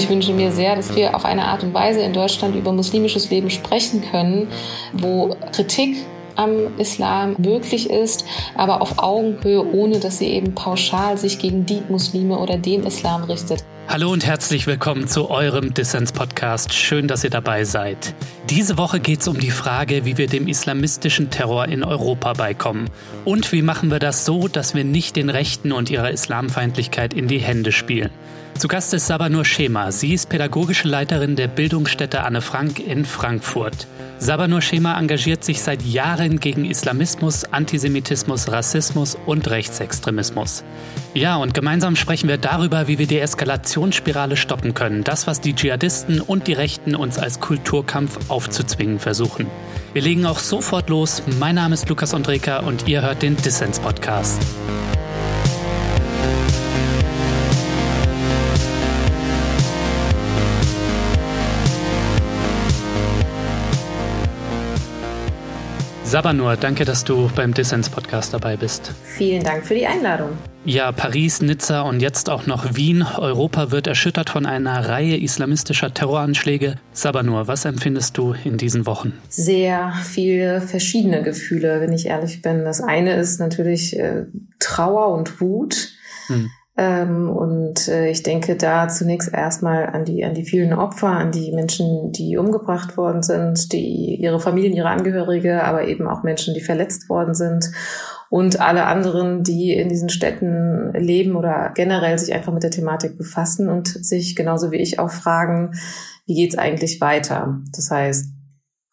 Ich wünsche mir sehr, dass wir auf eine Art und Weise in Deutschland über muslimisches Leben sprechen können, wo Kritik am Islam möglich ist, aber auf Augenhöhe, ohne dass sie eben pauschal sich gegen die Muslime oder den Islam richtet. Hallo und herzlich willkommen zu eurem Dissens-Podcast. Schön, dass ihr dabei seid. Diese Woche geht es um die Frage, wie wir dem islamistischen Terror in Europa beikommen. Und wie machen wir das so, dass wir nicht den Rechten und ihrer Islamfeindlichkeit in die Hände spielen. Zu Gast ist Sabanur Schema. Sie ist pädagogische Leiterin der Bildungsstätte Anne Frank in Frankfurt. Sabanur Schema engagiert sich seit Jahren gegen Islamismus, Antisemitismus, Rassismus und Rechtsextremismus. Ja, und gemeinsam sprechen wir darüber, wie wir die Eskalationsspirale stoppen können. Das, was die Dschihadisten und die Rechten uns als Kulturkampf aufzuzwingen versuchen. Wir legen auch sofort los. Mein Name ist Lukas Andreka und ihr hört den Dissens Podcast. Sabanur, danke, dass du beim Dissens-Podcast dabei bist. Vielen Dank für die Einladung. Ja, Paris, Nizza und jetzt auch noch Wien. Europa wird erschüttert von einer Reihe islamistischer Terroranschläge. Sabanur, was empfindest du in diesen Wochen? Sehr viele verschiedene Gefühle, wenn ich ehrlich bin. Das eine ist natürlich äh, Trauer und Wut. Hm. Ähm, und äh, ich denke da zunächst erstmal an die, an die vielen Opfer, an die Menschen, die umgebracht worden sind, die ihre Familien, ihre Angehörige, aber eben auch Menschen, die verletzt worden sind und alle anderen, die in diesen Städten leben oder generell sich einfach mit der Thematik befassen und sich genauso wie ich auch fragen, wie geht's eigentlich weiter? Das heißt,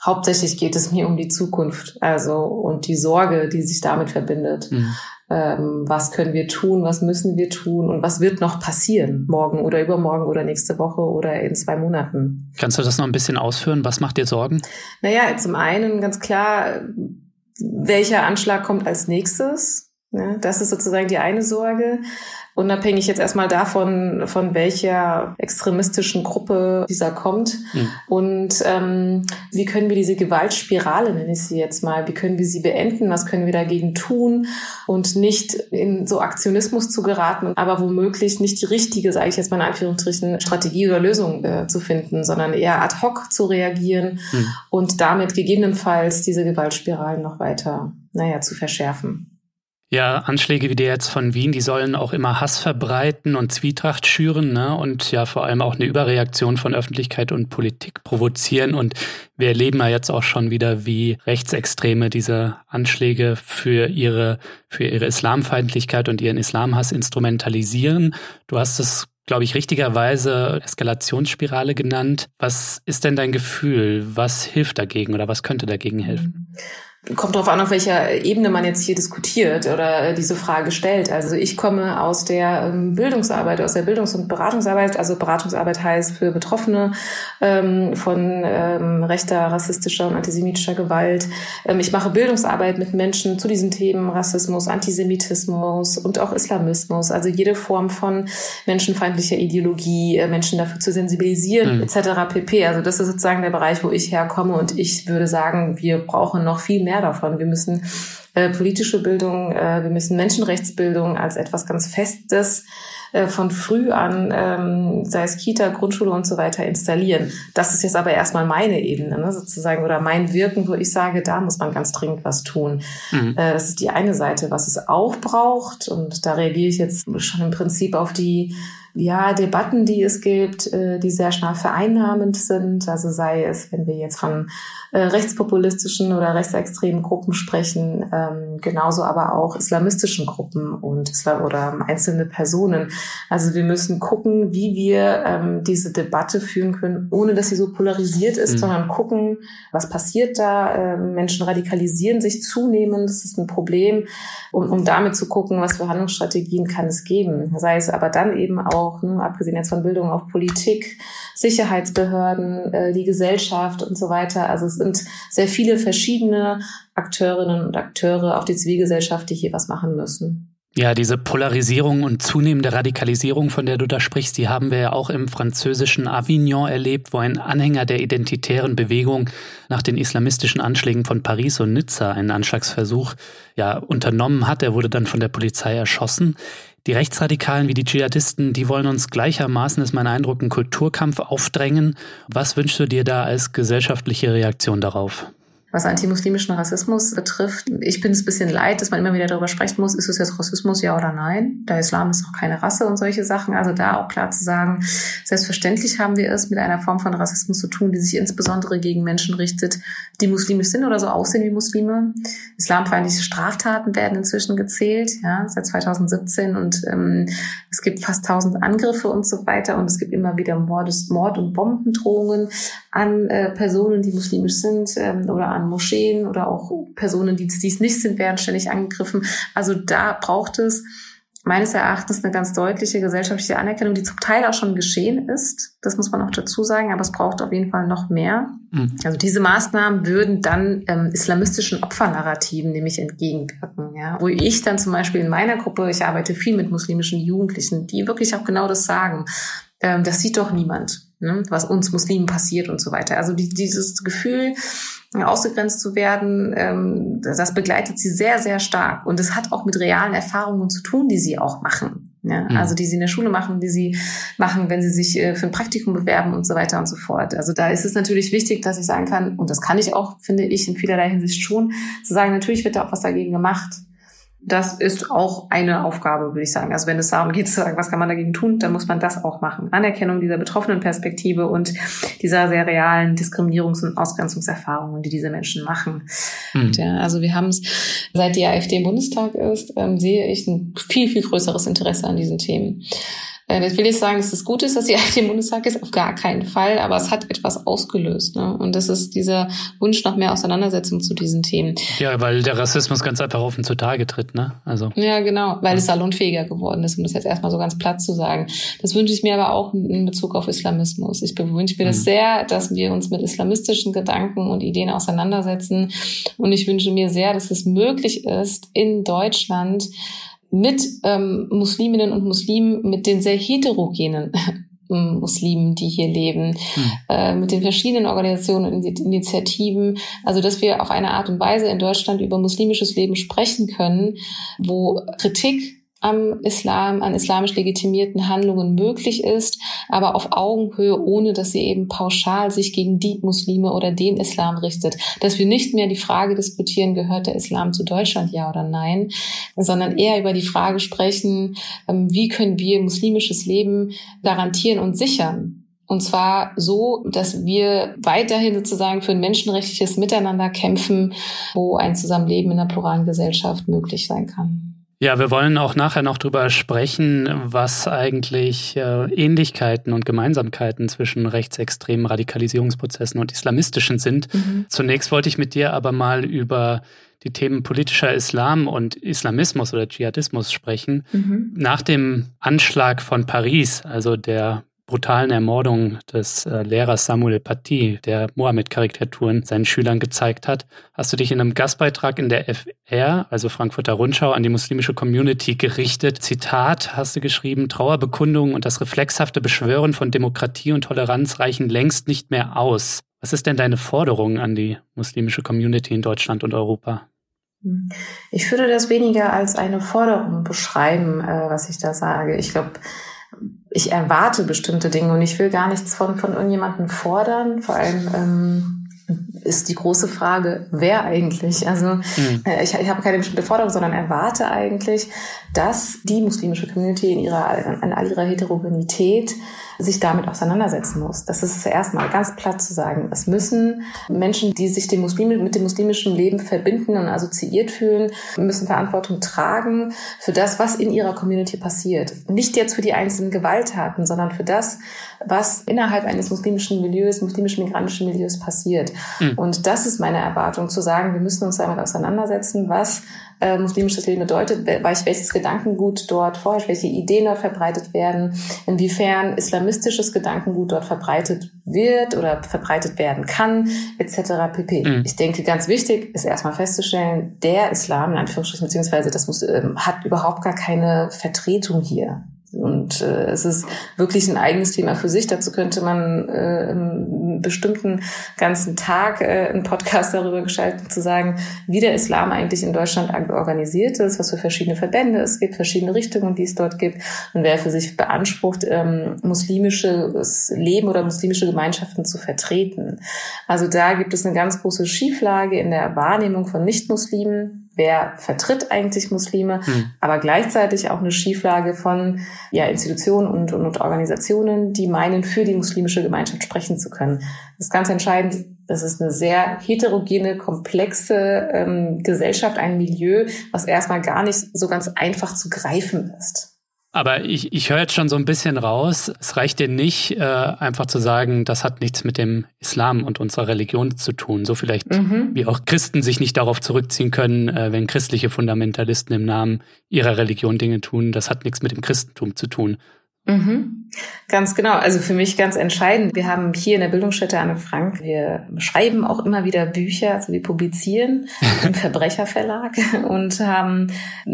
hauptsächlich geht es mir um die Zukunft, also und die Sorge, die sich damit verbindet. Mhm ähm, was können wir tun, was müssen wir tun und was wird noch passieren, morgen oder übermorgen oder nächste Woche oder in zwei Monaten. Kannst du das noch ein bisschen ausführen? Was macht dir Sorgen? Naja, zum einen ganz klar, welcher Anschlag kommt als nächstes? Das ist sozusagen die eine Sorge unabhängig jetzt erstmal davon, von welcher extremistischen Gruppe dieser kommt. Mhm. Und ähm, wie können wir diese Gewaltspirale, nenne ich sie jetzt mal, wie können wir sie beenden, was können wir dagegen tun und nicht in so Aktionismus zu geraten, aber womöglich nicht die richtige, sage ich jetzt mal in Anführungsstrichen, Strategie oder Lösung äh, zu finden, sondern eher ad hoc zu reagieren mhm. und damit gegebenenfalls diese Gewaltspiralen noch weiter, naja, zu verschärfen. Ja, Anschläge wie der jetzt von Wien, die sollen auch immer Hass verbreiten und Zwietracht schüren, ne? Und ja, vor allem auch eine Überreaktion von Öffentlichkeit und Politik provozieren. Und wir erleben ja jetzt auch schon wieder, wie Rechtsextreme diese Anschläge für ihre, für ihre Islamfeindlichkeit und ihren Islamhass instrumentalisieren. Du hast es glaube ich, richtigerweise Eskalationsspirale genannt. Was ist denn dein Gefühl? Was hilft dagegen oder was könnte dagegen helfen? Kommt darauf an, auf welcher Ebene man jetzt hier diskutiert oder diese Frage stellt. Also ich komme aus der ähm, Bildungsarbeit, aus der Bildungs- und Beratungsarbeit. Also Beratungsarbeit heißt für Betroffene ähm, von ähm, rechter, rassistischer und antisemitischer Gewalt. Ähm, ich mache Bildungsarbeit mit Menschen zu diesen Themen Rassismus, Antisemitismus und auch Islamismus. Also jede Form von menschenfeindlicher Ideologie, äh, Menschen dafür zu sensibilisieren mhm. etc. pp. Also das ist sozusagen der Bereich, wo ich herkomme und ich würde sagen, wir brauchen noch viel mehr davon. Wir müssen äh, politische Bildung, äh, wir müssen Menschenrechtsbildung als etwas ganz Festes äh, von früh an, ähm, sei es Kita, Grundschule und so weiter, installieren. Das ist jetzt aber erstmal meine Ebene, ne, sozusagen, oder mein Wirken, wo ich sage, da muss man ganz dringend was tun. Mhm. Äh, das ist die eine Seite, was es auch braucht. Und da reagiere ich jetzt schon im Prinzip auf die ja, Debatten, die es gibt, äh, die sehr schnell vereinnahmend sind. Also sei es, wenn wir jetzt von äh, rechtspopulistischen oder rechtsextremen Gruppen sprechen, ähm, genauso aber auch islamistischen Gruppen und Islam oder einzelne Personen. Also wir müssen gucken, wie wir ähm, diese Debatte führen können, ohne dass sie so polarisiert ist, mhm. sondern gucken, was passiert da. Äh, Menschen radikalisieren sich zunehmend, das ist ein Problem, um, um damit zu gucken, was für Handlungsstrategien kann es geben. Sei es aber dann eben auch ne, abgesehen jetzt von Bildung auf Politik, Sicherheitsbehörden, äh, die Gesellschaft und so weiter. Also sind sehr viele verschiedene Akteurinnen und Akteure, auch die Zivilgesellschaft, die hier was machen müssen. Ja, diese Polarisierung und zunehmende Radikalisierung, von der du da sprichst, die haben wir ja auch im französischen Avignon erlebt, wo ein Anhänger der identitären Bewegung nach den islamistischen Anschlägen von Paris und Nizza einen Anschlagsversuch ja unternommen hat. Er wurde dann von der Polizei erschossen. Die Rechtsradikalen wie die Dschihadisten, die wollen uns gleichermaßen, ist mein Eindruck, einen Kulturkampf aufdrängen. Was wünschst du dir da als gesellschaftliche Reaktion darauf? Was antimuslimischen Rassismus betrifft, ich bin es ein bisschen leid, dass man immer wieder darüber sprechen muss, ist es jetzt Rassismus, ja oder nein? Der Islam ist auch keine Rasse und solche Sachen. Also da auch klar zu sagen, selbstverständlich haben wir es mit einer Form von Rassismus zu tun, die sich insbesondere gegen Menschen richtet, die muslimisch sind oder so aussehen wie Muslime. Islamfeindliche Straftaten werden inzwischen gezählt, ja, seit 2017 und ähm, es gibt fast tausend Angriffe und so weiter und es gibt immer wieder Mordes, Mord- und Bombendrohungen an äh, Personen, die muslimisch sind ähm, oder an Moscheen oder auch Personen, die dies nicht sind, werden ständig angegriffen. Also da braucht es meines Erachtens eine ganz deutliche gesellschaftliche Anerkennung, die zum Teil auch schon geschehen ist. Das muss man auch dazu sagen, aber es braucht auf jeden Fall noch mehr. Mhm. Also diese Maßnahmen würden dann ähm, islamistischen Opfernarrativen nämlich entgegenwirken. Ja? Wo ich dann zum Beispiel in meiner Gruppe, ich arbeite viel mit muslimischen Jugendlichen, die wirklich auch genau das sagen. Ähm, das sieht doch niemand, ne? was uns Muslimen passiert und so weiter. Also die, dieses Gefühl, ausgegrenzt zu werden, ähm, das begleitet sie sehr, sehr stark. Und es hat auch mit realen Erfahrungen zu tun, die sie auch machen. Ja? Mhm. Also die sie in der Schule machen, die sie machen, wenn sie sich äh, für ein Praktikum bewerben und so weiter und so fort. Also da ist es natürlich wichtig, dass ich sagen kann, und das kann ich auch, finde ich, in vielerlei Hinsicht schon, zu sagen, natürlich wird da auch was dagegen gemacht das ist auch eine Aufgabe, würde ich sagen. Also wenn es darum geht, zu sagen, was kann man dagegen tun, dann muss man das auch machen. Anerkennung dieser betroffenen Perspektive und dieser sehr realen Diskriminierungs- und Ausgrenzungserfahrungen, die diese Menschen machen. Mhm. Ja, also wir haben es, seit die AfD im Bundestag ist, ähm, sehe ich ein viel, viel größeres Interesse an diesen Themen. Äh, das will ich sagen, dass es gut ist, dass sie AfD im Bundestag ist, auf gar keinen Fall, aber es hat etwas ausgelöst. Ne? Und das ist dieser Wunsch nach mehr Auseinandersetzung zu diesen Themen. Ja, weil der Rassismus ganz einfach offen zutage tritt, ne? Also. Ja, genau, weil es salonfähiger geworden ist, um das jetzt erstmal so ganz platt zu sagen. Das wünsche ich mir aber auch in Bezug auf Islamismus. Ich wünsche mir das mhm. sehr, dass wir uns mit islamistischen Gedanken und Ideen auseinandersetzen. Und ich wünsche mir sehr, dass es möglich ist, in Deutschland mit ähm, Musliminnen und Muslimen, mit den sehr heterogenen Muslimen, die hier leben, hm. äh, mit den verschiedenen Organisationen und Initiativen. Also, dass wir auf eine Art und Weise in Deutschland über muslimisches Leben sprechen können, wo Kritik am Islam, an islamisch legitimierten Handlungen möglich ist, aber auf Augenhöhe, ohne dass sie eben pauschal sich gegen die Muslime oder den Islam richtet. Dass wir nicht mehr die Frage diskutieren, gehört der Islam zu Deutschland, ja oder nein, sondern eher über die Frage sprechen, ähm, wie können wir muslimisches Leben garantieren und sichern. Und zwar so, dass wir weiterhin sozusagen für ein menschenrechtliches Miteinander kämpfen, wo ein Zusammenleben in einer pluralen Gesellschaft möglich sein kann. Ja, wir wollen auch nachher noch drüber sprechen, was eigentlich äh, Ähnlichkeiten und Gemeinsamkeiten zwischen rechtsextremen Radikalisierungsprozessen und islamistischen sind. Mhm. Zunächst wollte ich mit dir aber mal über die Themen politischer Islam und Islamismus oder Dschihadismus sprechen. Mhm. Nach dem Anschlag von Paris, also der brutalen Ermordung des äh, Lehrers Samuel Paty, der Mohammed-Karikaturen seinen Schülern gezeigt hat, hast du dich in einem Gastbeitrag in der FR, also Frankfurter Rundschau, an die muslimische Community gerichtet. Zitat hast du geschrieben, Trauerbekundungen und das reflexhafte Beschwören von Demokratie und Toleranz reichen längst nicht mehr aus. Was ist denn deine Forderung an die muslimische Community in Deutschland und Europa? Ich würde das weniger als eine Forderung beschreiben, äh, was ich da sage. Ich glaube, ich erwarte bestimmte Dinge und ich will gar nichts von, von irgendjemandem fordern. Vor allem ähm, ist die große Frage, wer eigentlich? Also mhm. äh, ich, ich habe keine bestimmte Forderung, sondern erwarte eigentlich, dass die muslimische Community in ihrer in all ihrer Heterogenität sich damit auseinandersetzen muss. Das ist zuerst mal ganz platt zu sagen. Es müssen Menschen, die sich dem Muslim, mit dem muslimischen Leben verbinden und assoziiert fühlen, müssen Verantwortung tragen für das, was in ihrer Community passiert. Nicht jetzt für die einzelnen Gewalttaten, sondern für das, was innerhalb eines muslimischen Milieus, muslimisch migrantischen Milieus passiert. Mhm. Und das ist meine Erwartung, zu sagen, wir müssen uns damit auseinandersetzen, was äh, muslimisches Leben bedeutet, welches Gedankengut dort vorherrscht, welche Ideen dort verbreitet werden, inwiefern islamistisches Gedankengut dort verbreitet wird oder verbreitet werden kann, etc. pp. Mhm. Ich denke, ganz wichtig ist erstmal festzustellen, der Islam, in Anführungsstrichen, beziehungsweise das muss, äh, hat überhaupt gar keine Vertretung hier. Und äh, es ist wirklich ein eigenes Thema für sich. Dazu könnte man äh, einen bestimmten ganzen Tag äh, einen Podcast darüber geschaltet, zu sagen, wie der Islam eigentlich in Deutschland organisiert ist, was für verschiedene Verbände es gibt, verschiedene Richtungen, die es dort gibt und wer für sich beansprucht, ähm, muslimisches Leben oder muslimische Gemeinschaften zu vertreten. Also da gibt es eine ganz große Schieflage in der Wahrnehmung von Nichtmuslimen wer vertritt eigentlich Muslime, hm. aber gleichzeitig auch eine Schieflage von ja, Institutionen und, und, und Organisationen, die meinen, für die muslimische Gemeinschaft sprechen zu können. Das ist ganz entscheidend. Das ist eine sehr heterogene, komplexe ähm, Gesellschaft, ein Milieu, was erstmal gar nicht so ganz einfach zu greifen ist. Aber ich, ich höre jetzt schon so ein bisschen raus, es reicht dir nicht, äh, einfach zu sagen, das hat nichts mit dem Islam und unserer Religion zu tun. So vielleicht, mhm. wie auch Christen sich nicht darauf zurückziehen können, äh, wenn christliche Fundamentalisten im Namen ihrer Religion Dinge tun. Das hat nichts mit dem Christentum zu tun, Mhm. Ganz genau. Also für mich ganz entscheidend. Wir haben hier in der Bildungsstätte Anne Frank, wir schreiben auch immer wieder Bücher, also wir publizieren im Verbrecherverlag und haben,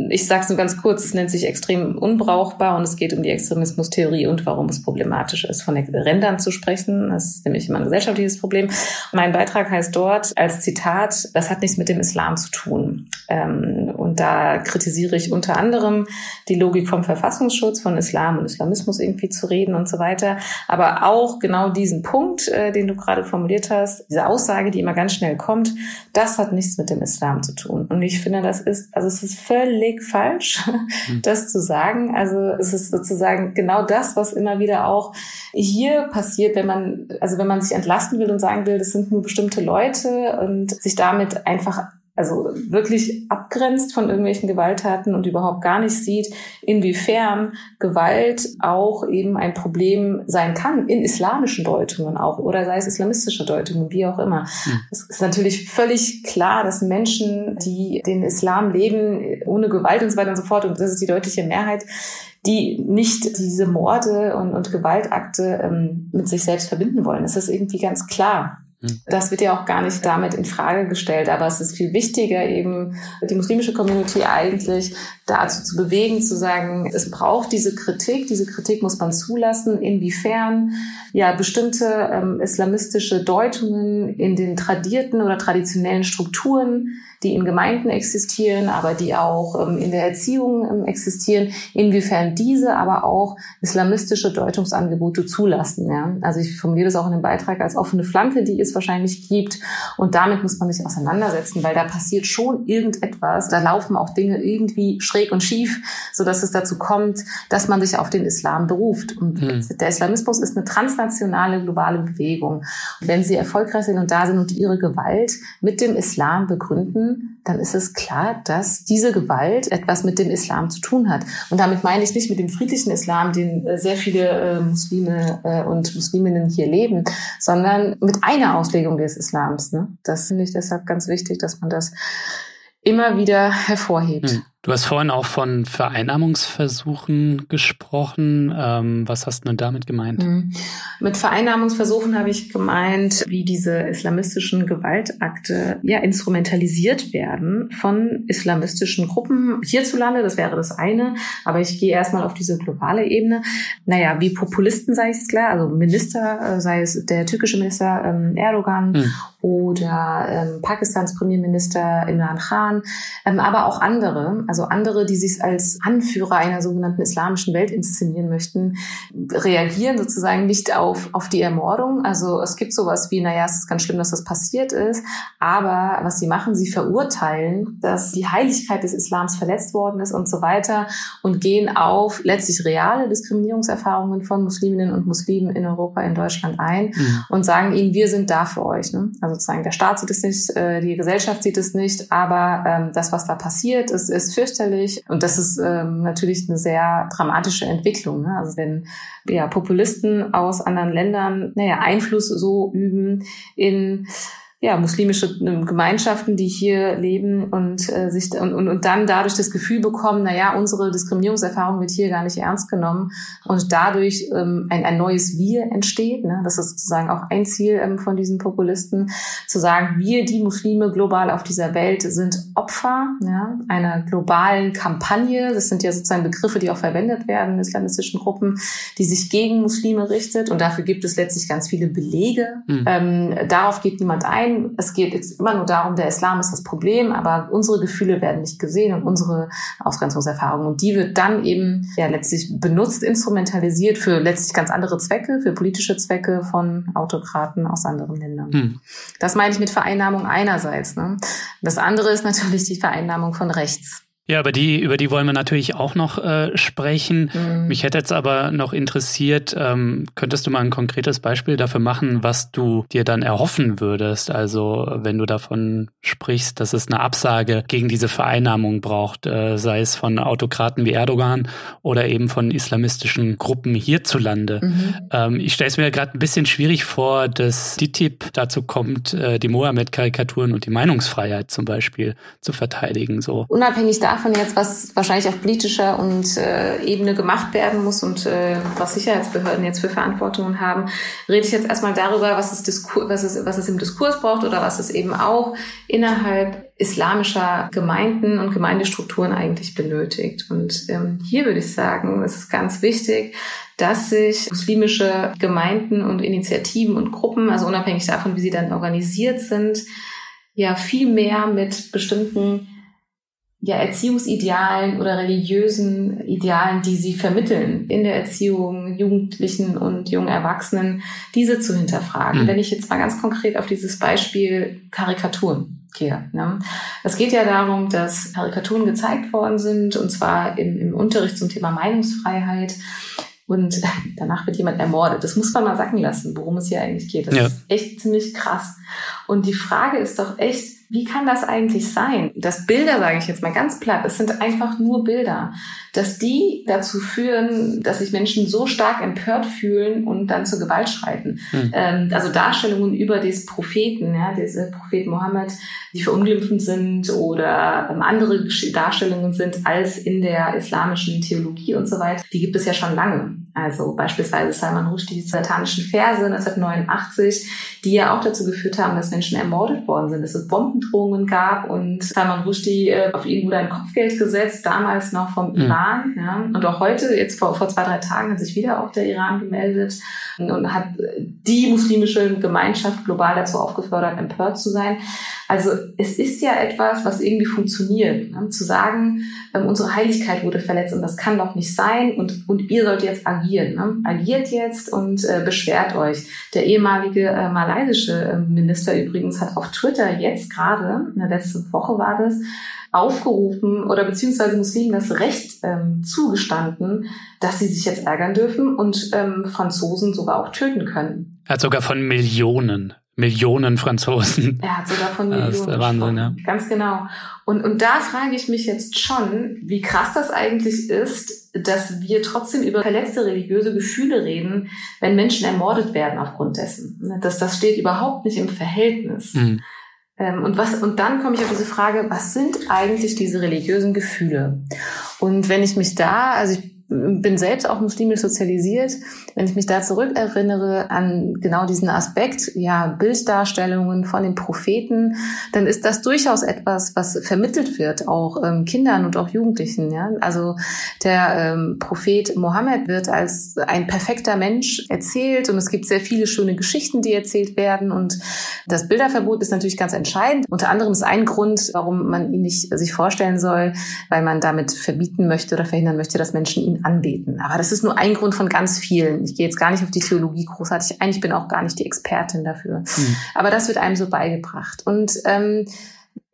ich sage es nur ganz kurz, es nennt sich extrem unbrauchbar und es geht um die Extremismustheorie und warum es problematisch ist, von den Rändern zu sprechen. Das ist nämlich immer ein gesellschaftliches Problem. Mein Beitrag heißt dort als Zitat, das hat nichts mit dem Islam zu tun. Ähm, und da kritisiere ich unter anderem die Logik vom Verfassungsschutz von Islam und Islamismus Feminismus irgendwie zu reden und so weiter. Aber auch genau diesen Punkt, äh, den du gerade formuliert hast, diese Aussage, die immer ganz schnell kommt, das hat nichts mit dem Islam zu tun. Und ich finde, das ist, also es ist völlig falsch, mhm. das zu sagen. Also es ist sozusagen genau das, was immer wieder auch hier passiert, wenn man, also wenn man sich entlasten will und sagen will, das sind nur bestimmte Leute und sich damit einfach also wirklich abgrenzt von irgendwelchen Gewalttaten und überhaupt gar nicht sieht, inwiefern Gewalt auch eben ein Problem sein kann, in islamischen Deutungen auch oder sei es islamistische Deutungen, wie auch immer. Hm. Es ist natürlich völlig klar, dass Menschen, die den Islam leben, ohne Gewalt und so weiter und so fort, und das ist die deutliche Mehrheit, die nicht diese Morde und, und Gewaltakte ähm, mit sich selbst verbinden wollen. Das ist irgendwie ganz klar. Das wird ja auch gar nicht damit in Frage gestellt, aber es ist viel wichtiger, eben die muslimische Community eigentlich dazu zu bewegen, zu sagen, es braucht diese Kritik, diese Kritik muss man zulassen, inwiefern ja bestimmte ähm, islamistische Deutungen in den tradierten oder traditionellen Strukturen die in Gemeinden existieren, aber die auch ähm, in der Erziehung ähm, existieren, inwiefern diese aber auch islamistische Deutungsangebote zulassen. Ja? Also ich formuliere das auch in dem Beitrag als offene Flanke, die es wahrscheinlich gibt. Und damit muss man sich auseinandersetzen, weil da passiert schon irgendetwas. Da laufen auch Dinge irgendwie schräg und schief, so dass es dazu kommt, dass man sich auf den Islam beruft. Und hm. der Islamismus ist eine transnationale, globale Bewegung. Und wenn sie erfolgreich sind und da sind und ihre Gewalt mit dem Islam begründen, dann ist es klar, dass diese Gewalt etwas mit dem Islam zu tun hat. Und damit meine ich nicht mit dem friedlichen Islam, den äh, sehr viele äh, Muslime äh, und Musliminnen hier leben, sondern mit einer Auslegung des Islams. Ne? Das finde ich deshalb ganz wichtig, dass man das immer wieder hervorhebt. Hm. Du hast vorhin auch von Vereinnahmungsversuchen gesprochen. Ähm, was hast du denn damit gemeint? Mhm. Mit Vereinnahmungsversuchen habe ich gemeint, wie diese islamistischen Gewaltakte ja instrumentalisiert werden von islamistischen Gruppen hierzulande. Das wäre das eine. Aber ich gehe erstmal auf diese globale Ebene. Naja, wie Populisten sei es klar, also Minister, äh, sei es der türkische Minister ähm, Erdogan mhm. oder ähm, Pakistans Premierminister Imran Khan, ähm, aber auch andere also andere, die sich als Anführer einer sogenannten islamischen Welt inszenieren möchten, reagieren sozusagen nicht auf, auf die Ermordung. Also es gibt sowas wie, naja, es ist ganz schlimm, dass das passiert ist, aber was sie machen, sie verurteilen, dass die Heiligkeit des Islams verletzt worden ist und so weiter und gehen auf letztlich reale Diskriminierungserfahrungen von Musliminnen und Muslimen in Europa, in Deutschland ein mhm. und sagen ihnen, wir sind da für euch. Ne? Also sozusagen der Staat sieht es nicht, äh, die Gesellschaft sieht es nicht, aber ähm, das, was da passiert, ist, ist für fürchterlich. Und das ist ähm, natürlich eine sehr dramatische Entwicklung. Ne? Also wenn ja, Populisten aus anderen Ländern naja, Einfluss so üben in ja, muslimische ähm, Gemeinschaften, die hier leben und äh, sich und, und, und dann dadurch das Gefühl bekommen, na ja, unsere Diskriminierungserfahrung wird hier gar nicht ernst genommen und dadurch ähm, ein, ein neues Wir entsteht. Ne? Das ist sozusagen auch ein Ziel ähm, von diesen Populisten, zu sagen, wir, die Muslime global auf dieser Welt, sind Opfer ja, einer globalen Kampagne. Das sind ja sozusagen Begriffe, die auch verwendet werden in islamistischen Gruppen, die sich gegen Muslime richtet. Und dafür gibt es letztlich ganz viele Belege. Mhm. Ähm, darauf geht niemand ein nein, es geht jetzt immer nur darum, der Islam ist das Problem, aber unsere Gefühle werden nicht gesehen und unsere Ausgrenzungserfahrung. Und die wird dann eben ja letztlich benutzt, instrumentalisiert für letztlich ganz andere Zwecke, für politische Zwecke von Autokraten aus anderen Ländern. Hm. Das meine ich mit Vereinnahmung einerseits. Ne? Das andere ist natürlich die Vereinnahmung von rechts. Ja, aber die, über die wollen wir natürlich auch noch äh, sprechen. Mhm. Mich hätte jetzt aber noch interessiert, ähm, könntest du mal ein konkretes Beispiel dafür machen, was du dir dann erhoffen würdest? Also wenn du davon sprichst, dass es eine Absage gegen diese Vereinnahmung braucht, äh, sei es von Autokraten wie Erdogan oder eben von islamistischen Gruppen hierzulande. Mhm. Ähm, ich stelle es mir gerade ein bisschen schwierig vor, dass DITIB dazu kommt, äh, die Mohammed-Karikaturen und die Meinungsfreiheit zum Beispiel zu verteidigen. So. Unabhängig davon jetzt, was wahrscheinlich auf politischer und äh, Ebene gemacht werden muss und äh, was Sicherheitsbehörden jetzt für Verantwortungen haben, rede ich jetzt erstmal darüber, was es, was, es, was es im Diskurs braucht oder was es eben auch innerhalb islamischer Gemeinden und Gemeindestrukturen eigentlich benötigt. Und ähm, hier würde ich sagen, es ist ganz wichtig, dass sich muslimische Gemeinden und Initiativen und Gruppen, also unabhängig davon, wie sie dann organisiert sind, ja viel mehr mit bestimmten ja, Erziehungsidealen oder religiösen Idealen, die sie vermitteln in der Erziehung Jugendlichen und jungen Erwachsenen, diese zu hinterfragen. Mhm. Wenn ich jetzt mal ganz konkret auf dieses Beispiel Karikaturen gehe. Ne? Es geht ja darum, dass Karikaturen gezeigt worden sind, und zwar im, im Unterricht zum Thema Meinungsfreiheit. Und danach wird jemand ermordet. Das muss man mal sacken lassen, worum es hier eigentlich geht. Das ja. ist echt ziemlich krass. Und die Frage ist doch echt, wie kann das eigentlich sein? dass Bilder, sage ich jetzt mal ganz platt, es sind einfach nur Bilder, dass die dazu führen, dass sich Menschen so stark empört fühlen und dann zur Gewalt schreiten. Mhm. Ähm, also Darstellungen über des Propheten, ja, diese Prophet Mohammed, die verunglimpfend sind oder ähm, andere Darstellungen sind als in der islamischen Theologie und so weiter, die gibt es ja schon lange. Also beispielsweise Salman Rushdies satanischen Verse 1989, die ja auch dazu geführt haben, dass Menschen ermordet worden sind, dass es Bombendrohungen gab und Salman Rushdie, äh, auf ihn wurde ein Kopfgeld gesetzt, damals noch vom mhm. Iran. Ja. Und auch heute, jetzt vor, vor zwei, drei Tagen, hat sich wieder auch der Iran gemeldet und hat die muslimische Gemeinschaft global dazu aufgefordert, empört zu sein. Also es ist ja etwas, was irgendwie funktioniert. Ne? Zu sagen, ähm, unsere Heiligkeit wurde verletzt und das kann doch nicht sein und, und ihr sollt jetzt agieren. Ne? Agiert jetzt und äh, beschwert euch. Der ehemalige äh, malaysische äh, Minister übrigens hat auf Twitter jetzt gerade, letzte Woche war das, aufgerufen oder beziehungsweise Muslimen das Recht ähm, zugestanden, dass sie sich jetzt ärgern dürfen und ähm, Franzosen sogar auch töten können. Er hat sogar von Millionen Millionen Franzosen. Er hat sogar von Millionen. Das ist der Wahnsinn, ja. Ganz genau. Und, und da frage ich mich jetzt schon, wie krass das eigentlich ist, dass wir trotzdem über verletzte religiöse Gefühle reden, wenn Menschen ermordet werden aufgrund dessen. Das, das steht überhaupt nicht im Verhältnis. Mhm. Ähm, und was, und dann komme ich auf diese Frage, was sind eigentlich diese religiösen Gefühle? Und wenn ich mich da, also ich bin selbst auch muslimisch sozialisiert. Wenn ich mich da zurückerinnere an genau diesen Aspekt, ja, Bilddarstellungen von den Propheten, dann ist das durchaus etwas, was vermittelt wird, auch ähm, Kindern und auch Jugendlichen. Ja? Also der ähm, Prophet Mohammed wird als ein perfekter Mensch erzählt und es gibt sehr viele schöne Geschichten, die erzählt werden und das Bilderverbot ist natürlich ganz entscheidend. Unter anderem ist ein Grund, warum man ihn nicht sich vorstellen soll, weil man damit verbieten möchte oder verhindern möchte, dass Menschen ihn anbeten. Aber das ist nur ein Grund von ganz vielen. Ich gehe jetzt gar nicht auf die Theologie großartig ein. Ich bin auch gar nicht die Expertin dafür. Mhm. Aber das wird einem so beigebracht. Und ähm,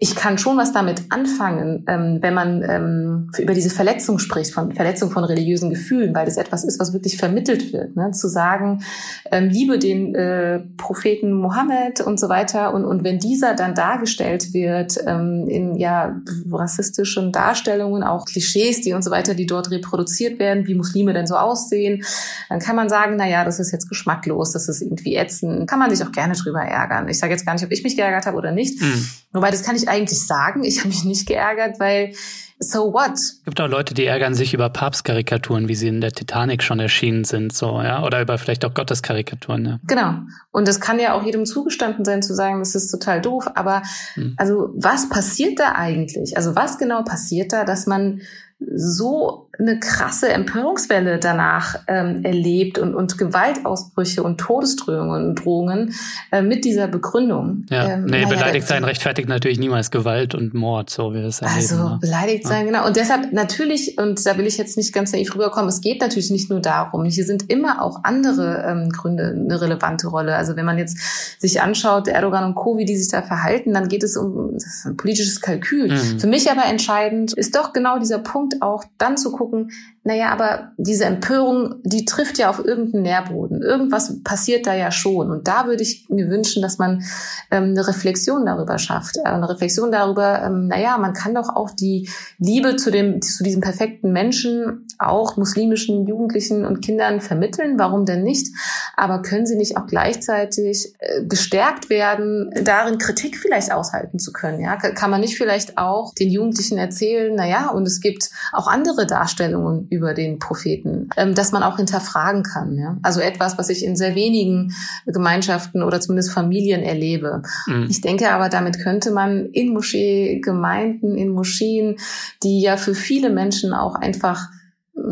ich kann schon was damit anfangen, ähm, wenn man ähm, über diese Verletzung spricht, von Verletzung von religiösen Gefühlen, weil das etwas ist, was wirklich vermittelt wird. Ne? Zu sagen, ähm, liebe den äh, Propheten Mohammed und so weiter. Und, und wenn dieser dann dargestellt wird ähm, in ja rassistischen Darstellungen, auch Klischees, die und so weiter, die dort reproduziert werden, wie Muslime denn so aussehen, dann kann man sagen, na ja, das ist jetzt geschmacklos, das ist irgendwie ätzend. Kann man sich auch gerne drüber ärgern. Ich sage jetzt gar nicht, ob ich mich geärgert habe oder nicht. Mhm. Wobei, das kann ich eigentlich sagen. Ich habe mich nicht geärgert, weil so what? Es gibt auch Leute, die ärgern sich über Papstkarikaturen, wie sie in der Titanic schon erschienen sind, so, ja, oder über vielleicht auch Gotteskarikaturen, ja. Genau. Und das kann ja auch jedem zugestanden sein, zu sagen, das ist total doof. Aber, hm. also, was passiert da eigentlich? Also, was genau passiert da, dass man so eine krasse Empörungswelle danach ähm, erlebt und, und Gewaltausbrüche und Todesdrohungen und Drohungen äh, mit dieser Begründung. Ja, ähm, nee, naja, beleidigt sein rechtfertigt natürlich niemals Gewalt und Mord, so wie wir es erleben. Also ne? beleidigt sein, ja. genau. Und deshalb natürlich, und da will ich jetzt nicht ganz naiv rüberkommen, es geht natürlich nicht nur darum. Hier sind immer auch andere ähm, Gründe eine relevante Rolle. Also wenn man jetzt sich anschaut, Erdogan und Co., wie die sich da verhalten, dann geht es um politisches Kalkül. Mhm. Für mich aber entscheidend ist doch genau dieser Punkt, Punkt auch dann zu gucken, naja, aber diese Empörung, die trifft ja auf irgendeinen Nährboden. Irgendwas passiert da ja schon. Und da würde ich mir wünschen, dass man ähm, eine Reflexion darüber schafft. Äh, eine Reflexion darüber, ähm, naja, man kann doch auch die Liebe zu dem, zu diesem perfekten Menschen, auch muslimischen Jugendlichen und Kindern vermitteln. Warum denn nicht? Aber können sie nicht auch gleichzeitig äh, gestärkt werden, darin Kritik vielleicht aushalten zu können? Ja, kann man nicht vielleicht auch den Jugendlichen erzählen, naja, und es gibt auch andere Darstellungen über den Propheten, ähm, dass man auch hinterfragen kann. Ja? Also etwas, was ich in sehr wenigen Gemeinschaften oder zumindest Familien erlebe. Mhm. Ich denke aber, damit könnte man in Moscheegemeinden, in Moscheen, die ja für viele Menschen auch einfach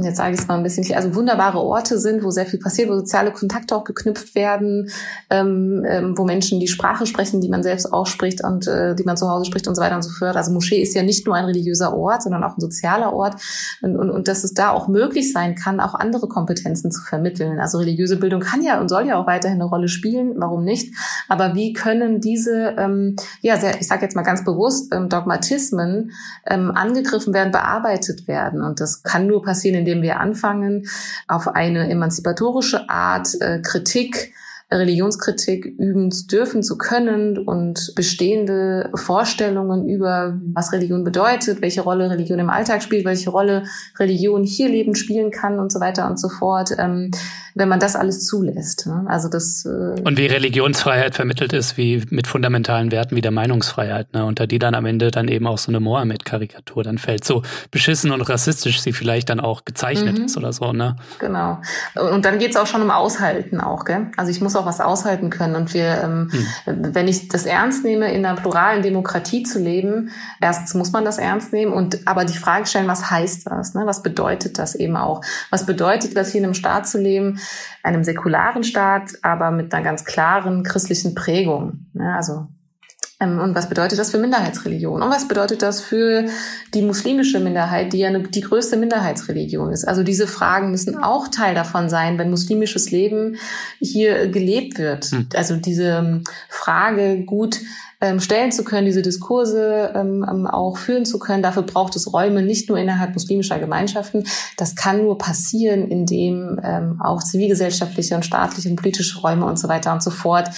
jetzt sage ich es mal ein bisschen, also wunderbare Orte sind, wo sehr viel passiert, wo soziale Kontakte auch geknüpft werden, ähm, ähm, wo Menschen die Sprache sprechen, die man selbst auch spricht und äh, die man zu Hause spricht und so weiter und so fort. Also Moschee ist ja nicht nur ein religiöser Ort, sondern auch ein sozialer Ort und, und, und dass es da auch möglich sein kann, auch andere Kompetenzen zu vermitteln. Also religiöse Bildung kann ja und soll ja auch weiterhin eine Rolle spielen, warum nicht? Aber wie können diese, ähm, ja, sehr, ich sage jetzt mal ganz bewusst, ähm, Dogmatismen ähm, angegriffen werden, bearbeitet werden? Und das kann nur passieren, indem wir anfangen, auf eine emanzipatorische Art äh, Kritik Religionskritik üben zu dürfen, zu können und bestehende Vorstellungen über, was Religion bedeutet, welche Rolle Religion im Alltag spielt, welche Rolle Religion hier leben spielen kann und so weiter und so fort, ähm, wenn man das alles zulässt. Ne? Also das äh und wie Religionsfreiheit vermittelt ist, wie mit fundamentalen Werten wie der Meinungsfreiheit, ne? unter die dann am Ende dann eben auch so eine Mohammed-Karikatur dann fällt, so beschissen und rassistisch sie vielleicht dann auch gezeichnet mhm. ist oder so. Ne? Genau. Und dann geht's auch schon um Aushalten auch, gell? Also ich muss auch was aushalten können. Und wir, ähm, hm. wenn ich das ernst nehme, in einer pluralen Demokratie zu leben, erstens muss man das ernst nehmen und aber die Frage stellen, was heißt das? Ne? Was bedeutet das eben auch? Was bedeutet das, hier in einem Staat zu leben, einem säkularen Staat, aber mit einer ganz klaren christlichen Prägung? Ne? Also und was bedeutet das für Minderheitsreligion? Und was bedeutet das für die muslimische Minderheit, die ja die größte Minderheitsreligion ist? Also diese Fragen müssen auch Teil davon sein, wenn muslimisches Leben hier gelebt wird. Hm. Also diese ähm, Frage gut ähm, stellen zu können, diese Diskurse ähm, ähm, auch führen zu können. Dafür braucht es Räume nicht nur innerhalb muslimischer Gemeinschaften. Das kann nur passieren, indem ähm, auch zivilgesellschaftliche und staatliche und politische Räume und so weiter und so fort,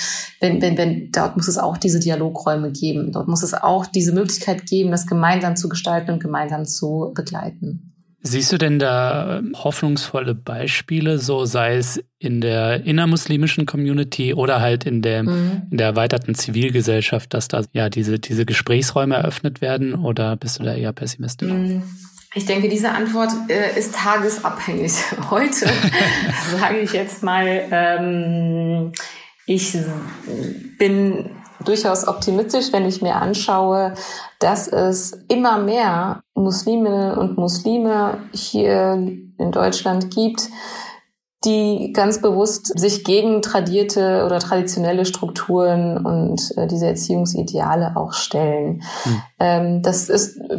wenn, wenn, wenn, dort muss es auch diese Dialogräume geben. Dort muss es auch diese Möglichkeit geben, das gemeinsam zu gestalten und gemeinsam zu begleiten. Siehst du denn da hoffnungsvolle Beispiele, so sei es in der innermuslimischen Community oder halt in der, mhm. in der erweiterten Zivilgesellschaft, dass da ja diese, diese Gesprächsräume eröffnet werden oder bist du da eher pessimistisch? Mhm. Ich denke, diese Antwort äh, ist tagesabhängig. Heute sage ich jetzt mal, ähm, ich bin durchaus optimistisch, wenn ich mir anschaue, dass es immer mehr Musliminnen und Muslime hier in Deutschland gibt, die ganz bewusst sich gegen tradierte oder traditionelle Strukturen und äh, diese Erziehungsideale auch stellen. Hm. Ähm, das ist äh,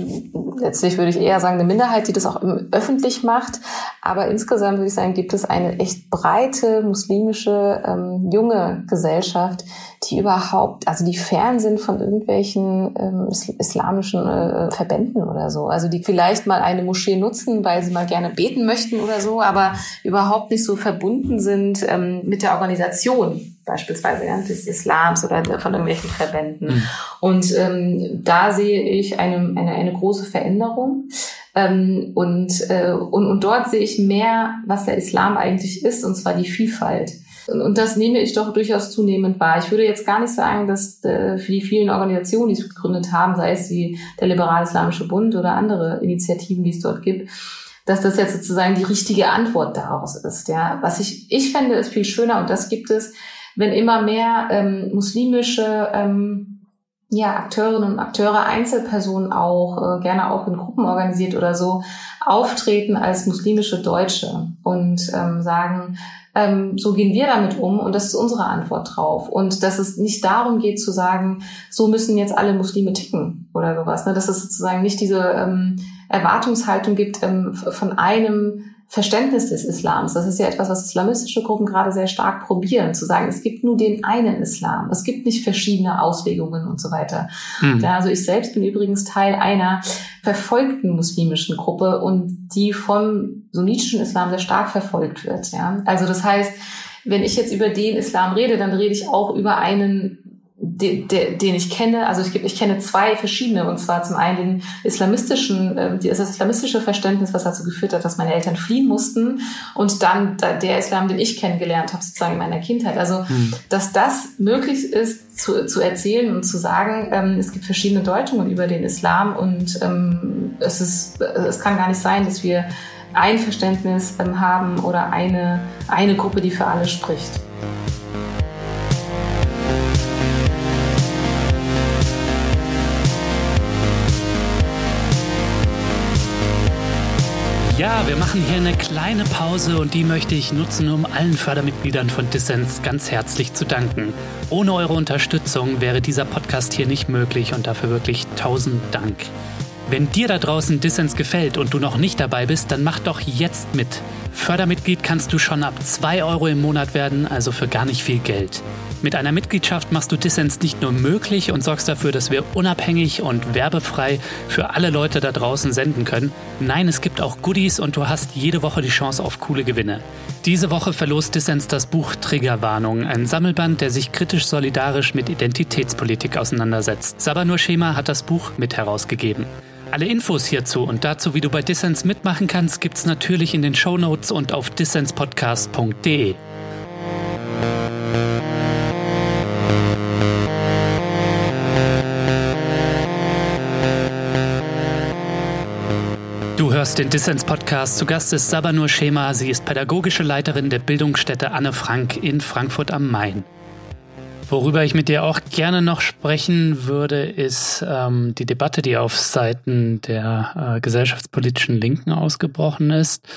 letztlich würde ich eher sagen eine Minderheit, die das auch öffentlich macht. Aber insgesamt würde ich sagen, gibt es eine echt breite muslimische ähm, junge Gesellschaft, die überhaupt, also die fern sind von irgendwelchen ähm, islamischen äh, Verbänden oder so. Also die vielleicht mal eine Moschee nutzen, weil sie mal gerne beten möchten oder so, aber überhaupt nicht so verbunden sind ähm, mit der Organisation beispielsweise ja, des Islams oder von irgendwelchen Verbänden. Mhm. Und ähm, da sehe ich eine, eine, eine große Veränderung. Ähm, und, äh, und, und dort sehe ich mehr, was der Islam eigentlich ist, und zwar die Vielfalt. Und das nehme ich doch durchaus zunehmend wahr. Ich würde jetzt gar nicht sagen, dass äh, für die vielen Organisationen, die es gegründet haben, sei es wie der Liberal-Islamische Bund oder andere Initiativen, die es dort gibt, dass das jetzt sozusagen die richtige Antwort daraus ist. Ja, was ich ich fände, ist viel schöner und das gibt es, wenn immer mehr ähm, muslimische ähm, ja, Akteurinnen und Akteure, Einzelpersonen auch, äh, gerne auch in Gruppen organisiert oder so, auftreten als muslimische Deutsche und ähm, sagen, ähm, so gehen wir damit um und das ist unsere Antwort drauf. Und dass es nicht darum geht zu sagen, so müssen jetzt alle Muslime ticken oder sowas. Ne? Dass es sozusagen nicht diese ähm, Erwartungshaltung gibt ähm, von einem Verständnis des Islams. Das ist ja etwas, was islamistische Gruppen gerade sehr stark probieren, zu sagen, es gibt nur den einen Islam. Es gibt nicht verschiedene Auslegungen und so weiter. Hm. Ja, also ich selbst bin übrigens Teil einer verfolgten muslimischen Gruppe und die vom sunnitischen Islam sehr stark verfolgt wird. Ja, also das heißt, wenn ich jetzt über den Islam rede, dann rede ich auch über einen den, den ich kenne, also ich, ich kenne zwei verschiedene, und zwar zum einen den islamistischen, äh, das islamistische Verständnis, was dazu geführt hat, dass meine Eltern fliehen mussten, und dann der Islam, den ich kennengelernt habe, sozusagen in meiner Kindheit. Also, hm. dass das möglich ist, zu, zu erzählen und zu sagen, ähm, es gibt verschiedene Deutungen über den Islam und ähm, es, ist, es kann gar nicht sein, dass wir ein Verständnis ähm, haben oder eine, eine Gruppe, die für alle spricht. Ja, wir machen hier eine kleine Pause und die möchte ich nutzen, um allen Fördermitgliedern von Dissens ganz herzlich zu danken. Ohne eure Unterstützung wäre dieser Podcast hier nicht möglich und dafür wirklich tausend Dank. Wenn dir da draußen Dissens gefällt und du noch nicht dabei bist, dann mach doch jetzt mit. Fördermitglied kannst du schon ab 2 Euro im Monat werden, also für gar nicht viel Geld. Mit einer Mitgliedschaft machst du Dissens nicht nur möglich und sorgst dafür, dass wir unabhängig und werbefrei für alle Leute da draußen senden können. Nein, es gibt auch Goodies und du hast jede Woche die Chance auf coole Gewinne. Diese Woche verlost Dissens das Buch Triggerwarnung, ein Sammelband, der sich kritisch solidarisch mit Identitätspolitik auseinandersetzt. Sabanur Schema hat das Buch mit herausgegeben. Alle Infos hierzu und dazu, wie du bei Dissens mitmachen kannst, gibt's natürlich in den Show Notes und auf dissenspodcast.de. Du hörst den Dissens-Podcast. Zu Gast ist Sabanur Schema. Sie ist pädagogische Leiterin der Bildungsstätte Anne Frank in Frankfurt am Main. Worüber ich mit dir auch gerne noch sprechen würde, ist ähm, die Debatte, die auf Seiten der äh, gesellschaftspolitischen Linken ausgebrochen ist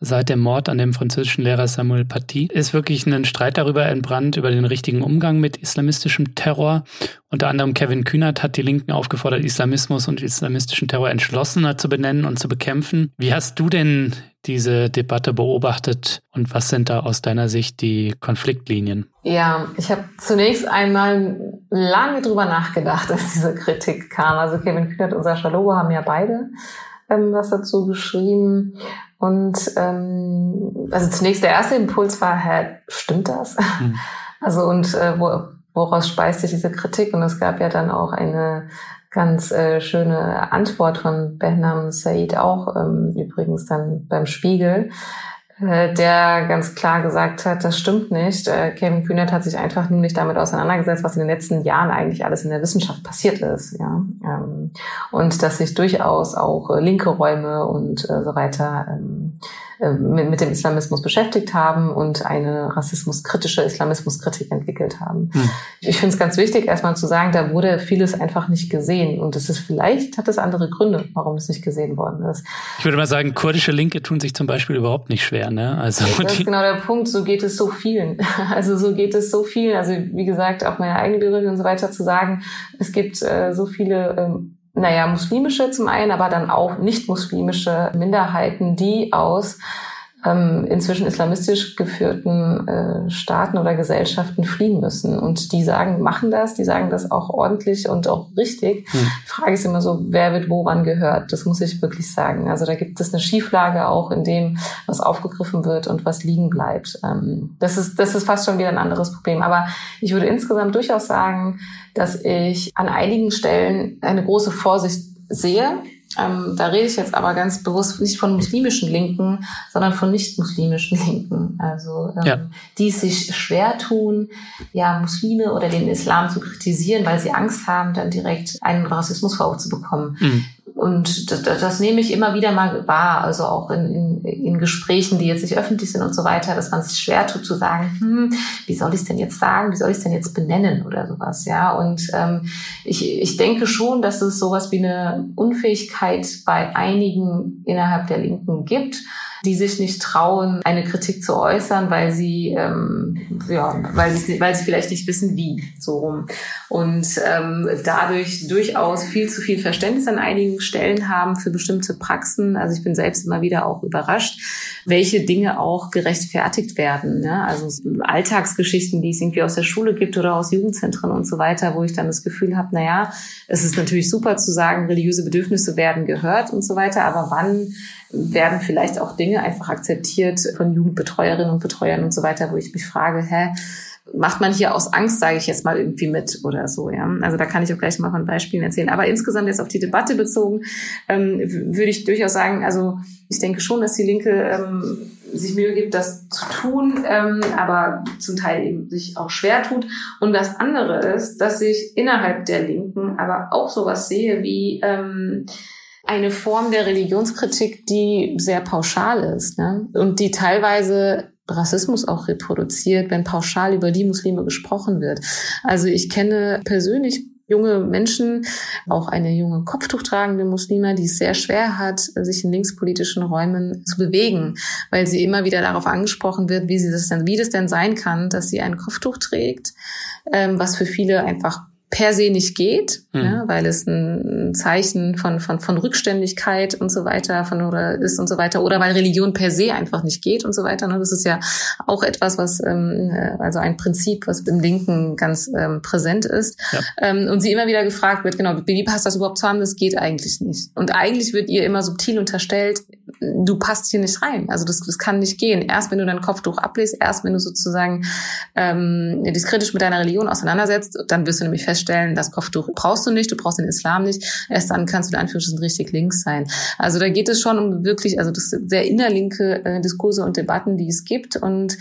seit dem Mord an dem französischen Lehrer Samuel Paty ist wirklich ein Streit darüber entbrannt, über den richtigen Umgang mit islamistischem Terror. Unter anderem Kevin Kühnert hat die Linken aufgefordert, Islamismus und islamistischen Terror entschlossener zu benennen und zu bekämpfen. Wie hast du denn diese Debatte beobachtet und was sind da aus deiner Sicht die Konfliktlinien? Ja, ich habe zunächst einmal lange drüber nachgedacht, als diese Kritik kam. Also Kevin Kühnert und Sascha Lobo haben ja beide ähm, was dazu geschrieben. Und ähm, also zunächst der erste Impuls war, hä, stimmt das? Mhm. Also und äh, wo, woraus speist sich diese Kritik? Und es gab ja dann auch eine ganz äh, schöne Antwort von Behnam Said auch ähm, übrigens dann beim Spiegel, äh, der ganz klar gesagt hat, das stimmt nicht. Äh, Kevin Kühnert hat sich einfach nur nicht damit auseinandergesetzt, was in den letzten Jahren eigentlich alles in der Wissenschaft passiert ist. Ja? Ähm, und dass sich durchaus auch äh, linke Räume und so weiter ähm, äh, mit, mit dem Islamismus beschäftigt haben und eine rassismuskritische Islamismuskritik entwickelt haben. Hm. Ich finde es ganz wichtig, erstmal zu sagen, da wurde vieles einfach nicht gesehen. Und es ist vielleicht, hat es andere Gründe, warum es nicht gesehen worden ist. Ich würde mal sagen, kurdische Linke tun sich zum Beispiel überhaupt nicht schwer. Ne? Also das ist genau der Punkt, so geht es so vielen. Also so geht es so vielen. Also wie gesagt, auch meine eigene Biografie und so weiter zu sagen, es gibt äh, so viele ähm, naja, muslimische zum einen, aber dann auch nicht muslimische Minderheiten, die aus ähm, inzwischen islamistisch geführten äh, Staaten oder Gesellschaften fliehen müssen. Und die sagen, machen das, die sagen das auch ordentlich und auch richtig. Hm. Die Frage ist immer so, wer wird wo wann gehört? Das muss ich wirklich sagen. Also da gibt es eine Schieflage auch in dem, was aufgegriffen wird und was liegen bleibt. Ähm, das ist, das ist fast schon wieder ein anderes Problem. Aber ich würde insgesamt durchaus sagen, dass ich an einigen Stellen eine große Vorsicht sehe ähm, da rede ich jetzt aber ganz bewusst nicht von muslimischen Linken, sondern von nicht-muslimischen Linken. Also ähm, ja. die sich schwer tun, ja Muslime oder den Islam zu kritisieren, weil sie Angst haben, dann direkt einen Rassismusvorwurf zu bekommen. Mhm. Und das, das nehme ich immer wieder mal wahr, also auch in, in, in Gesprächen, die jetzt nicht öffentlich sind und so weiter, dass man sich schwer tut zu sagen, hm, wie soll ich es denn jetzt sagen, wie soll ich es denn jetzt benennen oder sowas, ja. Und ähm, ich, ich denke schon, dass es sowas wie eine Unfähigkeit bei einigen innerhalb der Linken gibt, die sich nicht trauen, eine Kritik zu äußern, weil sie ähm, ja, weil sie weil sie vielleicht nicht wissen, wie so rum und ähm, dadurch durchaus viel zu viel Verständnis an einigen Stellen haben für bestimmte Praxen. Also ich bin selbst immer wieder auch überrascht, welche Dinge auch gerechtfertigt werden. Ne? Also Alltagsgeschichten, die es irgendwie aus der Schule gibt oder aus Jugendzentren und so weiter, wo ich dann das Gefühl habe, na ja, es ist natürlich super zu sagen, religiöse Bedürfnisse werden gehört und so weiter, aber wann werden vielleicht auch Dinge einfach akzeptiert von Jugendbetreuerinnen und Betreuern und so weiter, wo ich mich frage, hä, macht man hier aus Angst, sage ich jetzt mal irgendwie mit oder so, ja. Also da kann ich auch gleich mal von Beispielen erzählen. Aber insgesamt jetzt auf die Debatte bezogen, ähm, würde ich durchaus sagen, also ich denke schon, dass die Linke ähm, sich Mühe gibt, das zu tun, ähm, aber zum Teil eben sich auch schwer tut. Und das andere ist, dass ich innerhalb der Linken aber auch sowas sehe wie ähm, eine Form der Religionskritik, die sehr pauschal ist ne? und die teilweise Rassismus auch reproduziert, wenn pauschal über die Muslime gesprochen wird. Also ich kenne persönlich junge Menschen, auch eine junge kopftuchtragende Muslime, die es sehr schwer hat, sich in linkspolitischen Räumen zu bewegen, weil sie immer wieder darauf angesprochen wird, wie sie das denn, wie das denn sein kann, dass sie ein Kopftuch trägt, ähm, was für viele einfach per se nicht geht, mhm. ja, weil es ein Zeichen von, von, von Rückständigkeit und so weiter von oder ist und so weiter oder weil Religion per se einfach nicht geht und so weiter. Ne? Das ist ja auch etwas, was ähm, äh, also ein Prinzip, was im Linken ganz ähm, präsent ist. Ja. Ähm, und sie immer wieder gefragt wird, genau, wie passt das überhaupt zu haben? Das geht eigentlich nicht. Und eigentlich wird ihr immer subtil unterstellt, du passt hier nicht rein. Also das, das kann nicht gehen. Erst wenn du dein Kopftuch ablesst, erst wenn du sozusagen ähm, dich kritisch mit deiner Religion auseinandersetzt, dann wirst du nämlich fest feststellen, das Kopftuch brauchst du nicht, du brauchst den Islam nicht. Erst dann kannst du in Anführungsstrichen richtig links sein. Also da geht es schon um wirklich, also das sind sehr innerlinke äh, Diskurse und Debatten, die es gibt. Und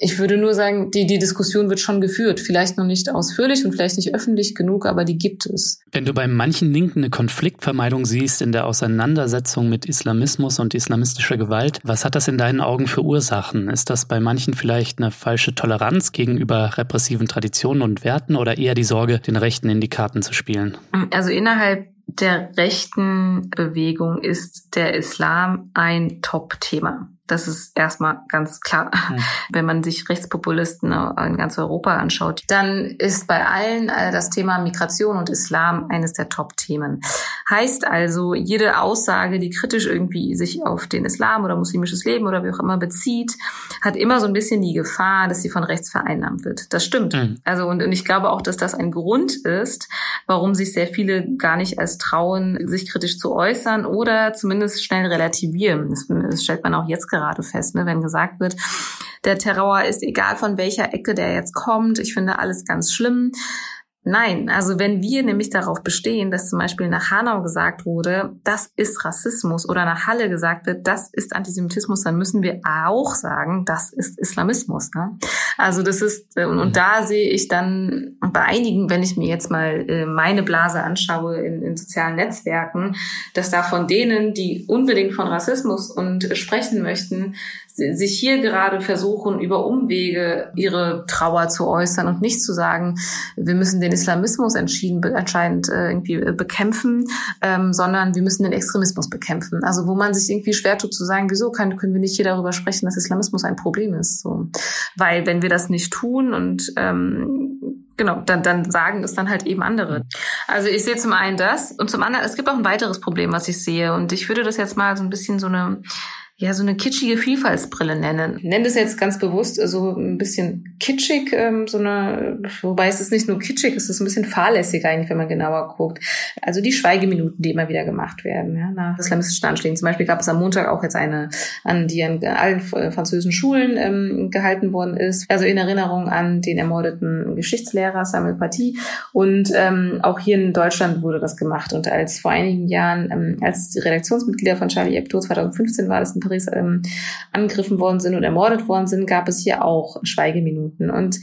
ich würde nur sagen, die, die Diskussion wird schon geführt. Vielleicht noch nicht ausführlich und vielleicht nicht öffentlich genug, aber die gibt es. Wenn du bei manchen Linken eine Konfliktvermeidung siehst in der Auseinandersetzung mit Islamismus und islamistischer Gewalt, was hat das in deinen Augen für Ursachen? Ist das bei manchen vielleicht eine falsche Toleranz gegenüber repressiven Traditionen und Werten oder eher die Sorge, den Rechten in die Karten zu spielen? Also innerhalb der rechten Bewegung ist der Islam ein Top-Thema. Das ist erstmal ganz klar. Mhm. Wenn man sich Rechtspopulisten in ganz Europa anschaut, dann ist bei allen äh, das Thema Migration und Islam eines der Top-Themen. Heißt also, jede Aussage, die kritisch irgendwie sich auf den Islam oder muslimisches Leben oder wie auch immer bezieht, hat immer so ein bisschen die Gefahr, dass sie von rechts vereinnahmt wird. Das stimmt. Mhm. Also und, und ich glaube auch, dass das ein Grund ist, warum sich sehr viele gar nicht als trauen, sich kritisch zu äußern oder zumindest schnell relativieren. Das, das stellt man auch jetzt gerade fest, ne, wenn gesagt wird, der Terror ist egal von welcher Ecke der jetzt kommt. Ich finde alles ganz schlimm. Nein, also wenn wir nämlich darauf bestehen, dass zum Beispiel nach Hanau gesagt wurde, das ist Rassismus oder nach Halle gesagt wird, das ist Antisemitismus, dann müssen wir auch sagen, das ist Islamismus. Ne? Also das ist, äh, und, und da sehe ich dann bei einigen, wenn ich mir jetzt mal äh, meine Blase anschaue in, in sozialen Netzwerken, dass da von denen, die unbedingt von Rassismus und sprechen möchten, sich hier gerade versuchen, über Umwege ihre Trauer zu äußern und nicht zu sagen, wir müssen den Islamismus entschieden, entscheidend äh, irgendwie äh, bekämpfen, ähm, sondern wir müssen den Extremismus bekämpfen. Also wo man sich irgendwie schwer tut zu sagen, wieso kann, können wir nicht hier darüber sprechen, dass Islamismus ein Problem ist. So. Weil wenn wir das nicht tun und ähm, genau, dann, dann sagen es dann halt eben andere. Also ich sehe zum einen das und zum anderen, es gibt auch ein weiteres Problem, was ich sehe. Und ich würde das jetzt mal so ein bisschen so eine ja, so eine kitschige Vielfaltsbrille nennen. Nenne das jetzt ganz bewusst so also ein bisschen kitschig, ähm, so eine, wobei es ist nicht nur kitschig, es ist ein bisschen fahrlässig eigentlich, wenn man genauer guckt. Also die Schweigeminuten, die immer wieder gemacht werden, ja, nach islamistischen Anschlägen. Zum Beispiel gab es am Montag auch jetzt eine, an die an allen französischen Schulen ähm, gehalten worden ist. Also in Erinnerung an den ermordeten Geschichtslehrer Samuel Paty. Und ähm, auch hier in Deutschland wurde das gemacht. Und als vor einigen Jahren, ähm, als die Redaktionsmitglieder von Charlie Hebdo 2015 war das ein Paris ähm, angegriffen worden sind und ermordet worden sind, gab es hier auch Schweigeminuten. Und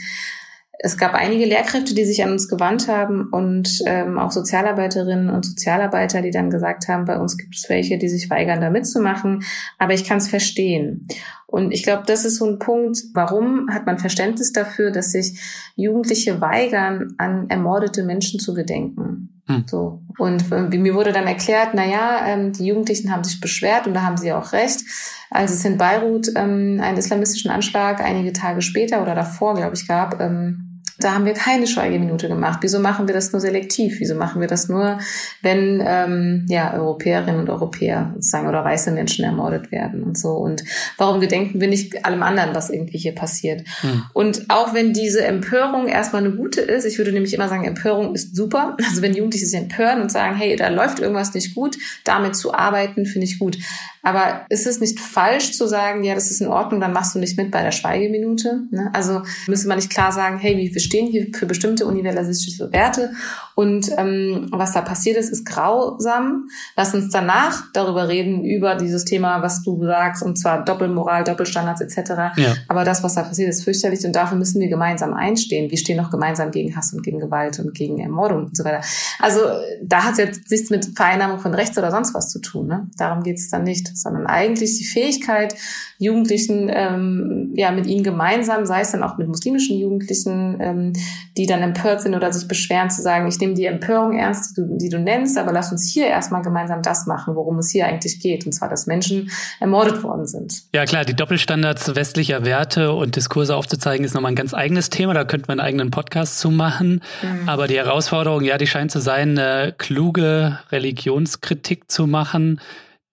es gab einige Lehrkräfte, die sich an uns gewandt haben und ähm, auch Sozialarbeiterinnen und Sozialarbeiter, die dann gesagt haben, bei uns gibt es welche, die sich weigern, da mitzumachen, aber ich kann es verstehen. Und ich glaube, das ist so ein Punkt, warum hat man Verständnis dafür, dass sich Jugendliche weigern, an ermordete Menschen zu gedenken. Hm. So. Und äh, mir wurde dann erklärt, na ja, ähm, die Jugendlichen haben sich beschwert und da haben sie auch recht. Als es in Beirut ähm, einen islamistischen Anschlag einige Tage später oder davor, glaube ich, gab, ähm, da haben wir keine Schweigeminute gemacht. Wieso machen wir das nur selektiv? Wieso machen wir das nur, wenn ähm, ja Europäerinnen und Europäer sozusagen oder weiße Menschen ermordet werden und so? Und warum gedenken wir nicht allem anderen, was irgendwie hier passiert? Hm. Und auch wenn diese Empörung erstmal eine gute ist, ich würde nämlich immer sagen, Empörung ist super. Also wenn Jugendliche sich empören und sagen, hey, da läuft irgendwas nicht gut, damit zu arbeiten, finde ich gut. Aber ist es nicht falsch zu sagen, ja, das ist in Ordnung, dann machst du nicht mit bei der Schweigeminute? Ne? Also müsste man nicht klar sagen, hey, wir stehen hier für bestimmte universalistische Werte und ähm, was da passiert ist, ist grausam. Lass uns danach darüber reden, über dieses Thema, was du sagst, und zwar Doppelmoral, Doppelstandards etc. Ja. Aber das, was da passiert, ist fürchterlich und dafür müssen wir gemeinsam einstehen. Wir stehen auch gemeinsam gegen Hass und gegen Gewalt und gegen Ermordung und so weiter. Also da hat es jetzt nichts mit Vereinnahmung von Rechts oder sonst was zu tun. Ne? Darum geht es dann nicht, sondern eigentlich die Fähigkeit, Jugendlichen, ähm, ja, mit ihnen gemeinsam, sei es dann auch mit muslimischen Jugendlichen, ähm, die dann empört sind oder sich beschweren, zu sagen, ich nehme die Empörung ernst, die du, die du nennst, aber lass uns hier erstmal gemeinsam das machen, worum es hier eigentlich geht, und zwar, dass Menschen ermordet worden sind. Ja klar, die Doppelstandards westlicher Werte und Diskurse aufzuzeigen, ist nochmal ein ganz eigenes Thema, da könnte man einen eigenen Podcast zu machen, mhm. aber die Herausforderung, ja, die scheint zu sein, eine kluge Religionskritik zu machen,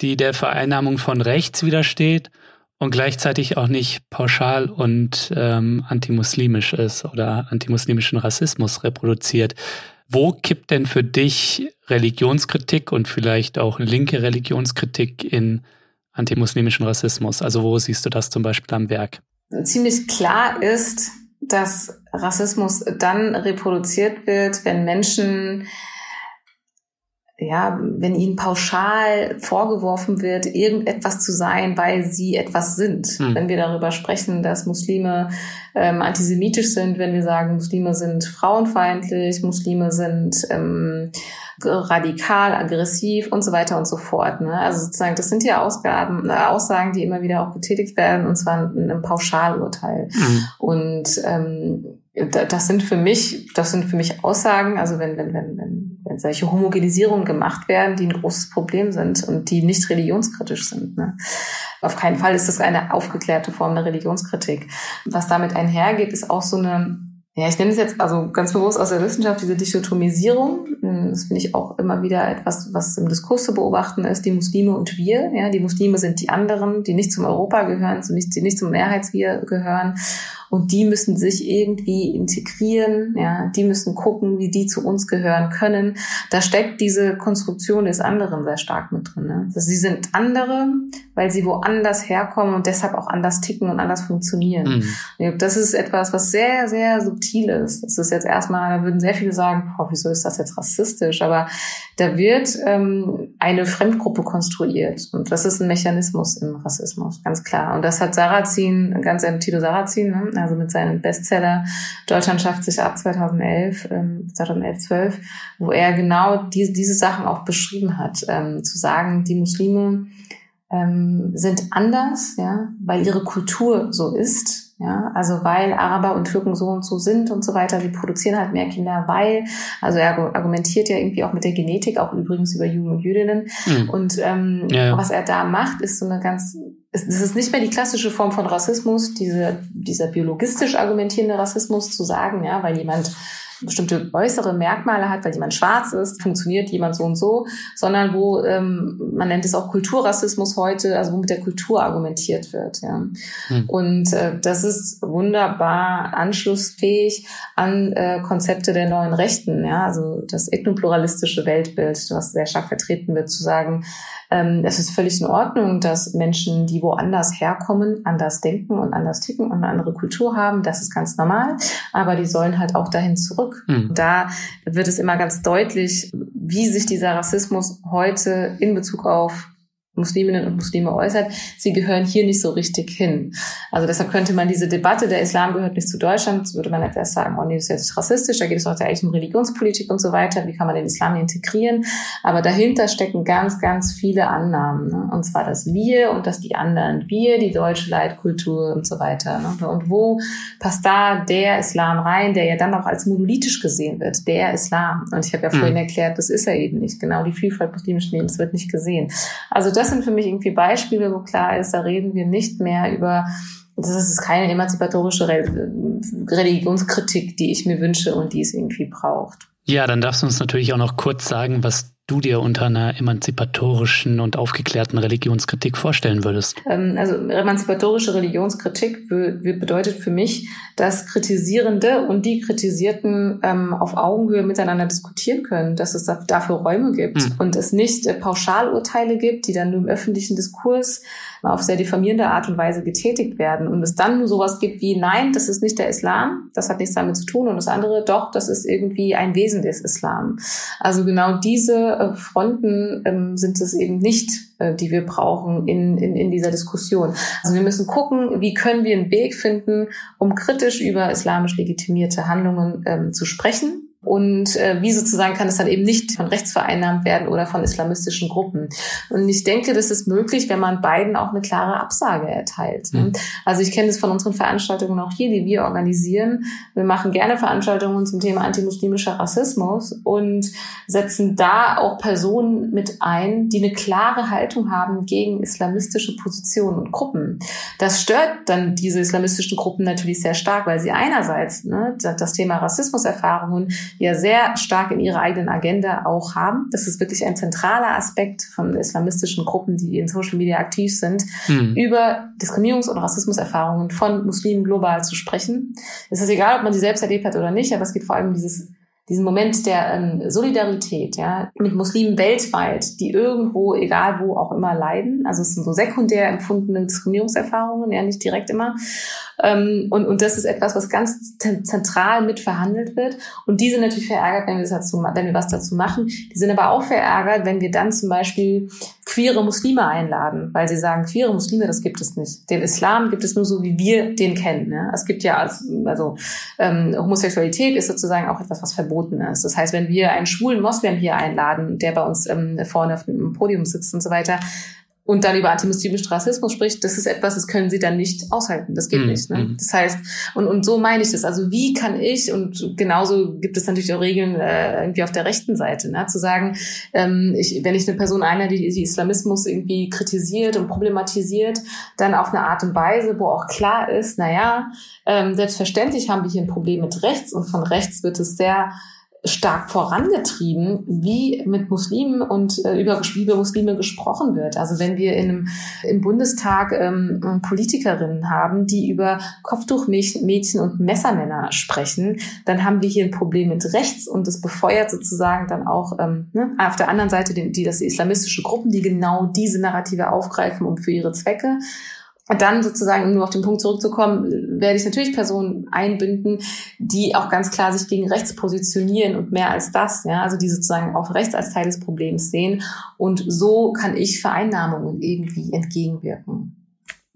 die der Vereinnahmung von rechts widersteht und gleichzeitig auch nicht pauschal und ähm, antimuslimisch ist oder antimuslimischen Rassismus reproduziert. Wo kippt denn für dich Religionskritik und vielleicht auch linke Religionskritik in antimuslimischen Rassismus? Also wo siehst du das zum Beispiel am Werk? Ziemlich klar ist, dass Rassismus dann reproduziert wird, wenn Menschen ja, wenn ihnen pauschal vorgeworfen wird, irgendetwas zu sein, weil sie etwas sind. Hm. Wenn wir darüber sprechen, dass Muslime ähm, antisemitisch sind, wenn wir sagen, Muslime sind frauenfeindlich, Muslime sind ähm, radikal, aggressiv und so weiter und so fort. Ne? Also sozusagen, das sind ja Ausgaben, äh, Aussagen, die immer wieder auch getätigt werden, und zwar in einem Pauschalurteil. Mhm. Und ähm, das sind für mich, das sind für mich Aussagen, also wenn, wenn, wenn, wenn, wenn solche Homogenisierungen gemacht werden, die ein großes Problem sind und die nicht religionskritisch sind. Ne? Auf keinen Fall ist das eine aufgeklärte Form der Religionskritik. Was damit einhergeht, ist auch so eine ja, ich nenne es jetzt also ganz bewusst aus der Wissenschaft diese Dichotomisierung. Das finde ich auch immer wieder etwas, was im Diskurs zu beobachten ist. Die Muslime und wir. Ja, die Muslime sind die anderen, die nicht zum Europa gehören, die nicht zum Mehrheitswir gehören und die müssen sich irgendwie integrieren, ja, die müssen gucken, wie die zu uns gehören können. Da steckt diese Konstruktion des anderen sehr stark mit drin. Ne? Also sie sind andere, weil sie woanders herkommen und deshalb auch anders ticken und anders funktionieren. Mhm. Das ist etwas, was sehr, sehr subtil ist. Das ist jetzt erstmal, da würden sehr viele sagen, oh, wieso ist das jetzt rassistisch? Aber da wird ähm, eine Fremdgruppe konstruiert und das ist ein Mechanismus im Rassismus, ganz klar. Und das hat Sarrazin, ganz Tito Sarrazin, ne? Also mit seinem Bestseller Deutschland schafft sich ab 2011, ähm, 2011, 12, wo er genau diese, diese Sachen auch beschrieben hat, ähm, zu sagen, die Muslime ähm, sind anders, ja, weil ihre Kultur so ist, ja, also weil Araber und Türken so und so sind und so weiter, sie produzieren halt mehr Kinder, weil, also er argumentiert ja irgendwie auch mit der Genetik, auch übrigens über Juden und Jüdinnen. Mhm. Und ähm, ja, ja. was er da macht, ist so eine ganz, es ist nicht mehr die klassische Form von Rassismus, diese, dieser biologistisch argumentierende Rassismus zu sagen, ja, weil jemand bestimmte äußere Merkmale hat, weil jemand schwarz ist, funktioniert jemand so und so, sondern wo ähm, man nennt es auch Kulturrassismus heute, also wo mit der Kultur argumentiert wird. Ja. Hm. Und äh, das ist wunderbar anschlussfähig an äh, Konzepte der neuen Rechten, ja, also das ethnopluralistische Weltbild, was sehr stark vertreten wird, zu sagen, ähm, es ist völlig in Ordnung, dass Menschen, die woanders herkommen, anders denken und anders ticken und eine andere Kultur haben. Das ist ganz normal. Aber die sollen halt auch dahin zurück. Mhm. Da wird es immer ganz deutlich, wie sich dieser Rassismus heute in Bezug auf Musliminnen und Muslime äußert, sie gehören hier nicht so richtig hin. Also deshalb könnte man diese Debatte, der Islam gehört nicht zu Deutschland, würde man jetzt erst sagen, oh nee, das ist jetzt rassistisch, da geht es heute eigentlich um Religionspolitik und so weiter, wie kann man den Islam integrieren? Aber dahinter stecken ganz, ganz viele Annahmen. Ne? Und zwar das Wir und das die anderen. Wir, die deutsche Leitkultur und so weiter. Ne? Und wo passt da der Islam rein, der ja dann auch als monolithisch gesehen wird, der Islam. Und ich habe ja vorhin mhm. erklärt, das ist er eben nicht. Genau die Vielfalt muslimischen Lebens wird nicht gesehen. Also das sind für mich irgendwie Beispiele, wo klar ist, da reden wir nicht mehr über das ist keine emanzipatorische Religionskritik, die ich mir wünsche und die es irgendwie braucht. Ja, dann darfst du uns natürlich auch noch kurz sagen, was du dir unter einer emanzipatorischen und aufgeklärten Religionskritik vorstellen würdest? Ähm, also emanzipatorische Religionskritik bedeutet für mich, dass Kritisierende und die Kritisierten ähm, auf Augenhöhe miteinander diskutieren können, dass es dafür Räume gibt hm. und es nicht äh, Pauschalurteile gibt, die dann nur im öffentlichen Diskurs auf sehr diffamierende Art und Weise getätigt werden und es dann sowas gibt wie, nein, das ist nicht der Islam, das hat nichts damit zu tun und das andere, doch, das ist irgendwie ein Wesen des Islam. Also genau diese äh, Fronten ähm, sind es eben nicht, äh, die wir brauchen in, in, in dieser Diskussion. Also wir müssen gucken, wie können wir einen Weg finden, um kritisch über islamisch legitimierte Handlungen ähm, zu sprechen und äh, wie sozusagen kann es dann eben nicht von rechts vereinnahmt werden oder von islamistischen Gruppen. Und ich denke, das ist möglich, wenn man beiden auch eine klare Absage erteilt. Mhm. Also ich kenne das von unseren Veranstaltungen auch hier, die wir organisieren. Wir machen gerne Veranstaltungen zum Thema antimuslimischer Rassismus und setzen da auch Personen mit ein, die eine klare Haltung haben gegen islamistische Positionen und Gruppen. Das stört dann diese islamistischen Gruppen natürlich sehr stark, weil sie einerseits ne, das Thema Rassismuserfahrungen ja sehr stark in ihrer eigenen Agenda auch haben. Das ist wirklich ein zentraler Aspekt von islamistischen Gruppen, die in Social Media aktiv sind, mhm. über Diskriminierungs- und Rassismuserfahrungen von Muslimen global zu sprechen. Es ist egal, ob man sie selbst erlebt hat oder nicht, aber es geht vor allem um dieses diesen Moment der ähm, Solidarität ja, mit Muslimen weltweit, die irgendwo, egal wo auch immer leiden. Also es sind so sekundär empfundene Diskriminierungserfahrungen, ja nicht direkt immer. Ähm, und, und das ist etwas, was ganz zentral mit verhandelt wird. Und die sind natürlich verärgert, wenn wir, dazu, wenn wir was dazu machen. Die sind aber auch verärgert, wenn wir dann zum Beispiel queere Muslime einladen, weil sie sagen, queere Muslime, das gibt es nicht. Den Islam gibt es nur so, wie wir den kennen. Ne? Es gibt ja, als, also ähm, Homosexualität ist sozusagen auch etwas, was verboten ist. Das heißt, wenn wir einen schwulen Moslem hier einladen, der bei uns ähm, vorne auf dem Podium sitzt und so weiter, und dann über antimuslimischen Rassismus spricht, das ist etwas, das können sie dann nicht aushalten. Das geht mm, nicht. Ne? Mm. Das heißt, und, und so meine ich das. Also wie kann ich, und genauso gibt es natürlich auch Regeln äh, irgendwie auf der rechten Seite, ne? zu sagen, ähm, ich, wenn ich eine Person einer, die, die Islamismus irgendwie kritisiert und problematisiert, dann auf eine Art und Weise, wo auch klar ist, naja, ähm, selbstverständlich haben wir hier ein Problem mit rechts und von rechts wird es sehr stark vorangetrieben, wie mit Muslimen und äh, über, über Muslime gesprochen wird. Also wenn wir in einem, im Bundestag ähm, Politikerinnen haben, die über Kopftuchmädchen und Messermänner sprechen, dann haben wir hier ein Problem mit rechts und das befeuert sozusagen dann auch ähm, ne, auf der anderen Seite die, die das islamistische Gruppen, die genau diese Narrative aufgreifen, um für ihre Zwecke dann sozusagen, um nur auf den Punkt zurückzukommen, werde ich natürlich Personen einbinden, die auch ganz klar sich gegen rechts positionieren und mehr als das, ja, also die sozusagen auch rechts als Teil des Problems sehen. Und so kann ich Vereinnahmungen irgendwie entgegenwirken.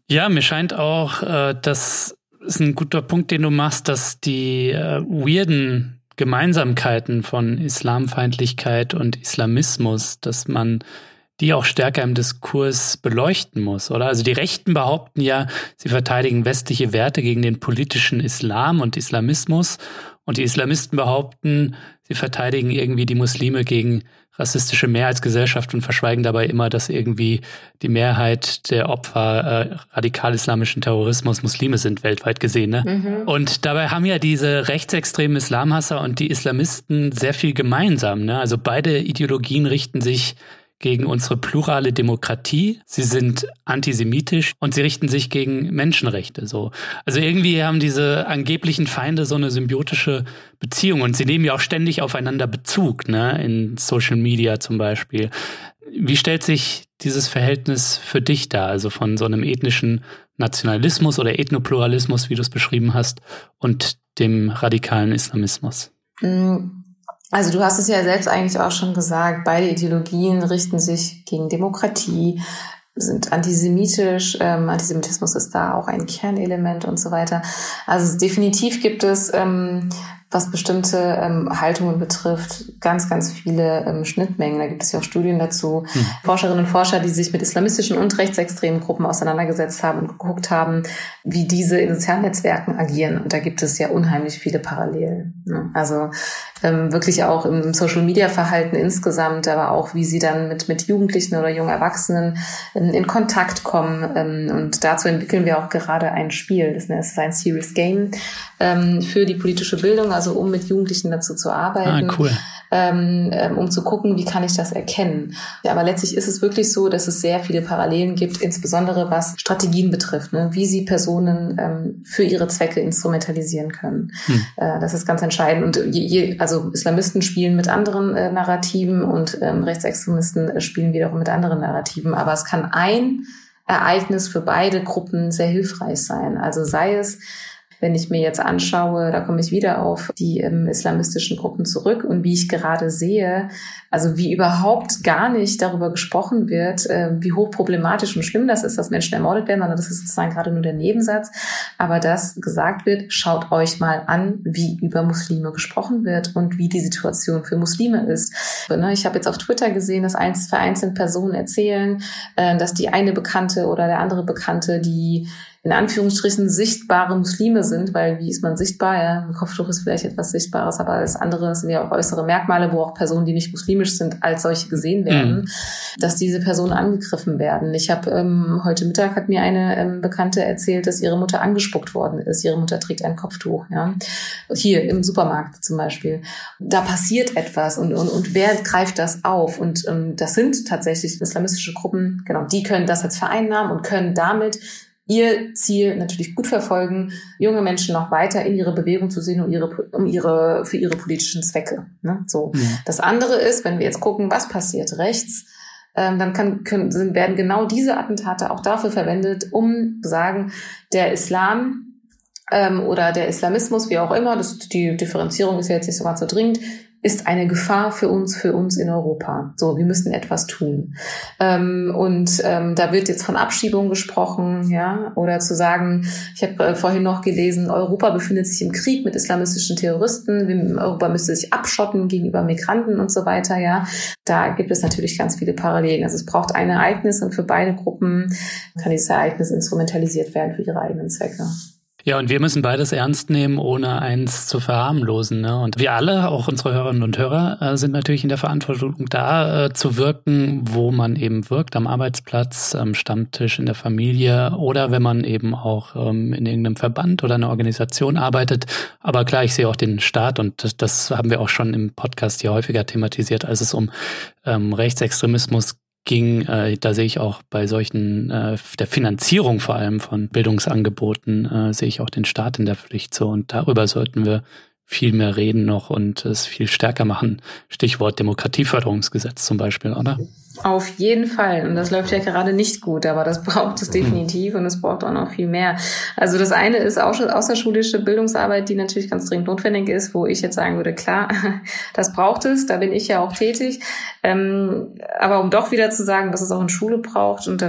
Ja, mir scheint auch, äh, dass ist ein guter Punkt, den du machst, dass die äh, weirden Gemeinsamkeiten von Islamfeindlichkeit und Islamismus, dass man die auch stärker im Diskurs beleuchten muss, oder? Also die Rechten behaupten ja, sie verteidigen westliche Werte gegen den politischen Islam und Islamismus und die Islamisten behaupten, sie verteidigen irgendwie die Muslime gegen rassistische Mehrheitsgesellschaft und verschweigen dabei immer, dass irgendwie die Mehrheit der Opfer äh, radikal-islamischen Terrorismus Muslime sind, weltweit gesehen. Ne? Mhm. Und dabei haben ja diese rechtsextremen Islamhasser und die Islamisten sehr viel gemeinsam. Ne? Also beide Ideologien richten sich gegen unsere plurale Demokratie, sie sind antisemitisch und sie richten sich gegen Menschenrechte. So. Also irgendwie haben diese angeblichen Feinde so eine symbiotische Beziehung und sie nehmen ja auch ständig aufeinander Bezug, ne, in Social Media zum Beispiel. Wie stellt sich dieses Verhältnis für dich dar, also von so einem ethnischen Nationalismus oder Ethnopluralismus, wie du es beschrieben hast, und dem radikalen Islamismus? Mm, also du hast es ja selbst eigentlich auch schon gesagt, beide Ideologien richten sich gegen Demokratie, sind antisemitisch, ähm, Antisemitismus ist da auch ein Kernelement und so weiter. Also definitiv gibt es ähm, was bestimmte ähm, Haltungen betrifft, ganz, ganz viele ähm, Schnittmengen. Da gibt es ja auch Studien dazu. Hm. Forscherinnen und Forscher, die sich mit islamistischen und rechtsextremen Gruppen auseinandergesetzt haben und geguckt haben, wie diese in sozialen Netzwerken agieren. Und da gibt es ja unheimlich viele Parallelen. Ne? Also ähm, wirklich auch im Social-Media-Verhalten insgesamt, aber auch wie sie dann mit, mit Jugendlichen oder jungen Erwachsenen in, in Kontakt kommen. Ähm, und dazu entwickeln wir auch gerade ein Spiel. Das ist ein Serious Game ähm, für die politische Bildung also um mit Jugendlichen dazu zu arbeiten. Ah, cool. Ähm, ähm, um zu gucken, wie kann ich das erkennen. Ja, aber letztlich ist es wirklich so, dass es sehr viele Parallelen gibt, insbesondere was Strategien betrifft, ne? wie sie Personen ähm, für ihre Zwecke instrumentalisieren können. Hm. Äh, das ist ganz entscheidend. Und je, je, also Islamisten spielen mit anderen äh, Narrativen und ähm, Rechtsextremisten äh, spielen wiederum mit anderen Narrativen. Aber es kann ein Ereignis für beide Gruppen sehr hilfreich sein. Also sei es wenn ich mir jetzt anschaue, da komme ich wieder auf die ähm, islamistischen Gruppen zurück und wie ich gerade sehe, also wie überhaupt gar nicht darüber gesprochen wird, äh, wie hochproblematisch und schlimm das ist, dass Menschen ermordet werden, sondern das ist sozusagen gerade nur der Nebensatz. Aber dass gesagt wird, schaut euch mal an, wie über Muslime gesprochen wird und wie die Situation für Muslime ist. Ne, ich habe jetzt auf Twitter gesehen, dass vereinzelte Personen erzählen, äh, dass die eine Bekannte oder der andere Bekannte, die in Anführungsstrichen sichtbare Muslime sind, weil wie ist man sichtbar? Ja, ein Kopftuch ist vielleicht etwas Sichtbares, aber das andere sind ja auch äußere Merkmale, wo auch Personen, die nicht muslimisch sind, als solche gesehen werden, mhm. dass diese Personen angegriffen werden. Ich habe ähm, heute Mittag hat mir eine ähm, Bekannte erzählt, dass ihre Mutter angespuckt worden ist. Ihre Mutter trägt ein Kopftuch, ja, hier im Supermarkt zum Beispiel. Da passiert etwas und und, und wer greift das auf? Und ähm, das sind tatsächlich islamistische Gruppen, genau, die können das jetzt vereinnahmen und können damit ihr Ziel natürlich gut verfolgen, junge Menschen noch weiter in ihre Bewegung zu sehen, um ihre, um ihre, für ihre politischen Zwecke. Ne? So. Mhm. Das andere ist, wenn wir jetzt gucken, was passiert rechts, ähm, dann kann, können, sind, werden genau diese Attentate auch dafür verwendet, um zu sagen, der Islam ähm, oder der Islamismus, wie auch immer, das, die Differenzierung ist ja jetzt nicht so ganz so dringend, ist eine Gefahr für uns, für uns in Europa. So, wir müssen etwas tun. Ähm, und ähm, da wird jetzt von Abschiebung gesprochen, ja, oder zu sagen, ich habe äh, vorhin noch gelesen, Europa befindet sich im Krieg mit islamistischen Terroristen, Europa müsste sich abschotten gegenüber Migranten und so weiter, ja. Da gibt es natürlich ganz viele Parallelen. Also es braucht ein Ereignis und für beide Gruppen kann dieses Ereignis instrumentalisiert werden für ihhe eigenen Zwecke. Ja, und wir müssen beides ernst nehmen, ohne eins zu verharmlosen. Ne? Und wir alle, auch unsere Hörerinnen und Hörer, äh, sind natürlich in der Verantwortung, da äh, zu wirken, wo man eben wirkt, am Arbeitsplatz, am Stammtisch, in der Familie oder wenn man eben auch ähm, in irgendeinem Verband oder einer Organisation arbeitet. Aber klar, ich sehe auch den Staat und das, das haben wir auch schon im Podcast hier häufiger thematisiert, als es um ähm, Rechtsextremismus ging, äh, da sehe ich auch bei solchen, äh, der Finanzierung vor allem von Bildungsangeboten, äh, sehe ich auch den Staat in der Pflicht so. Und darüber sollten wir viel mehr reden noch und es viel stärker machen. Stichwort Demokratieförderungsgesetz zum Beispiel, oder? Auf jeden Fall. Und das läuft ja gerade nicht gut, aber das braucht es definitiv und es braucht auch noch viel mehr. Also das eine ist außerschulische Bildungsarbeit, die natürlich ganz dringend notwendig ist, wo ich jetzt sagen würde, klar, das braucht es, da bin ich ja auch tätig. Ähm, aber um doch wieder zu sagen, dass es auch in Schule braucht, und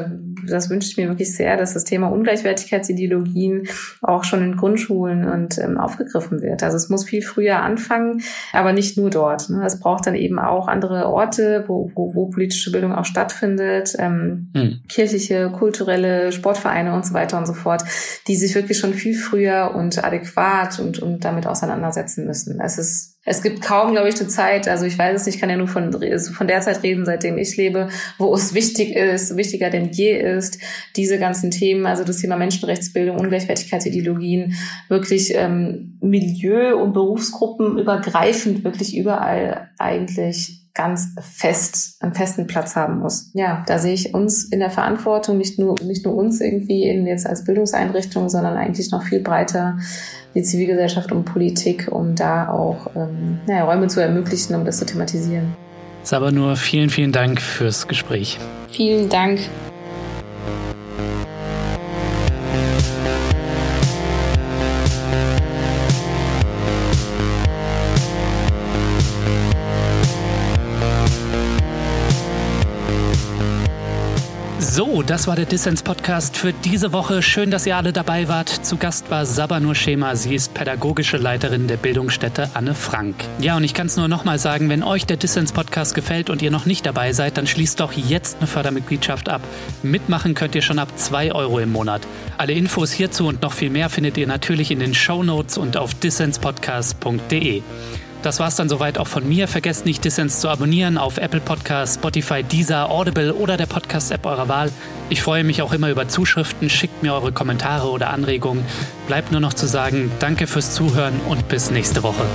das wünsche ich mir wirklich sehr, dass das Thema Ungleichwertigkeitsideologien auch schon in Grundschulen und ähm, aufgegriffen wird. Also es muss viel früher anfangen, aber nicht nur dort. Ne? Es braucht dann eben auch andere Orte, wo, wo, wo politische Bildung auch stattfindet, ähm, hm. kirchliche, kulturelle, Sportvereine und so weiter und so fort, die sich wirklich schon viel früher und adäquat und, und damit auseinandersetzen müssen. Es ist es gibt kaum, glaube ich, eine Zeit, also ich weiß es nicht, ich kann ja nur von, von der Zeit reden, seitdem ich lebe, wo es wichtig ist, wichtiger denn je ist, diese ganzen Themen, also das Thema Menschenrechtsbildung, Ungleichwertigkeitsideologien, wirklich ähm, Milieu- und Berufsgruppen übergreifend, wirklich überall eigentlich ganz fest, einen festen Platz haben muss. Ja, da sehe ich uns in der Verantwortung, nicht nur, nicht nur uns irgendwie in, jetzt als Bildungseinrichtung, sondern eigentlich noch viel breiter die Zivilgesellschaft und Politik, um da auch ähm, naja, Räume zu ermöglichen, um das zu thematisieren. Saber nur vielen, vielen Dank fürs Gespräch. Vielen Dank. So, das war der Dissens Podcast für diese Woche. Schön, dass ihr alle dabei wart. Zu Gast war Sabanur Schema. Sie ist pädagogische Leiterin der Bildungsstätte Anne Frank. Ja, und ich kann es nur nochmal sagen, wenn euch der Dissens Podcast gefällt und ihr noch nicht dabei seid, dann schließt doch jetzt eine Fördermitgliedschaft ab. Mitmachen könnt ihr schon ab 2 Euro im Monat. Alle Infos hierzu und noch viel mehr findet ihr natürlich in den Show Notes und auf dissenspodcast.de. Das war's dann soweit auch von mir. Vergesst nicht, Dissens zu abonnieren auf Apple Podcasts, Spotify, Deezer, Audible oder der Podcast-App eurer Wahl. Ich freue mich auch immer über Zuschriften. Schickt mir eure Kommentare oder Anregungen. Bleibt nur noch zu sagen, danke fürs Zuhören und bis nächste Woche.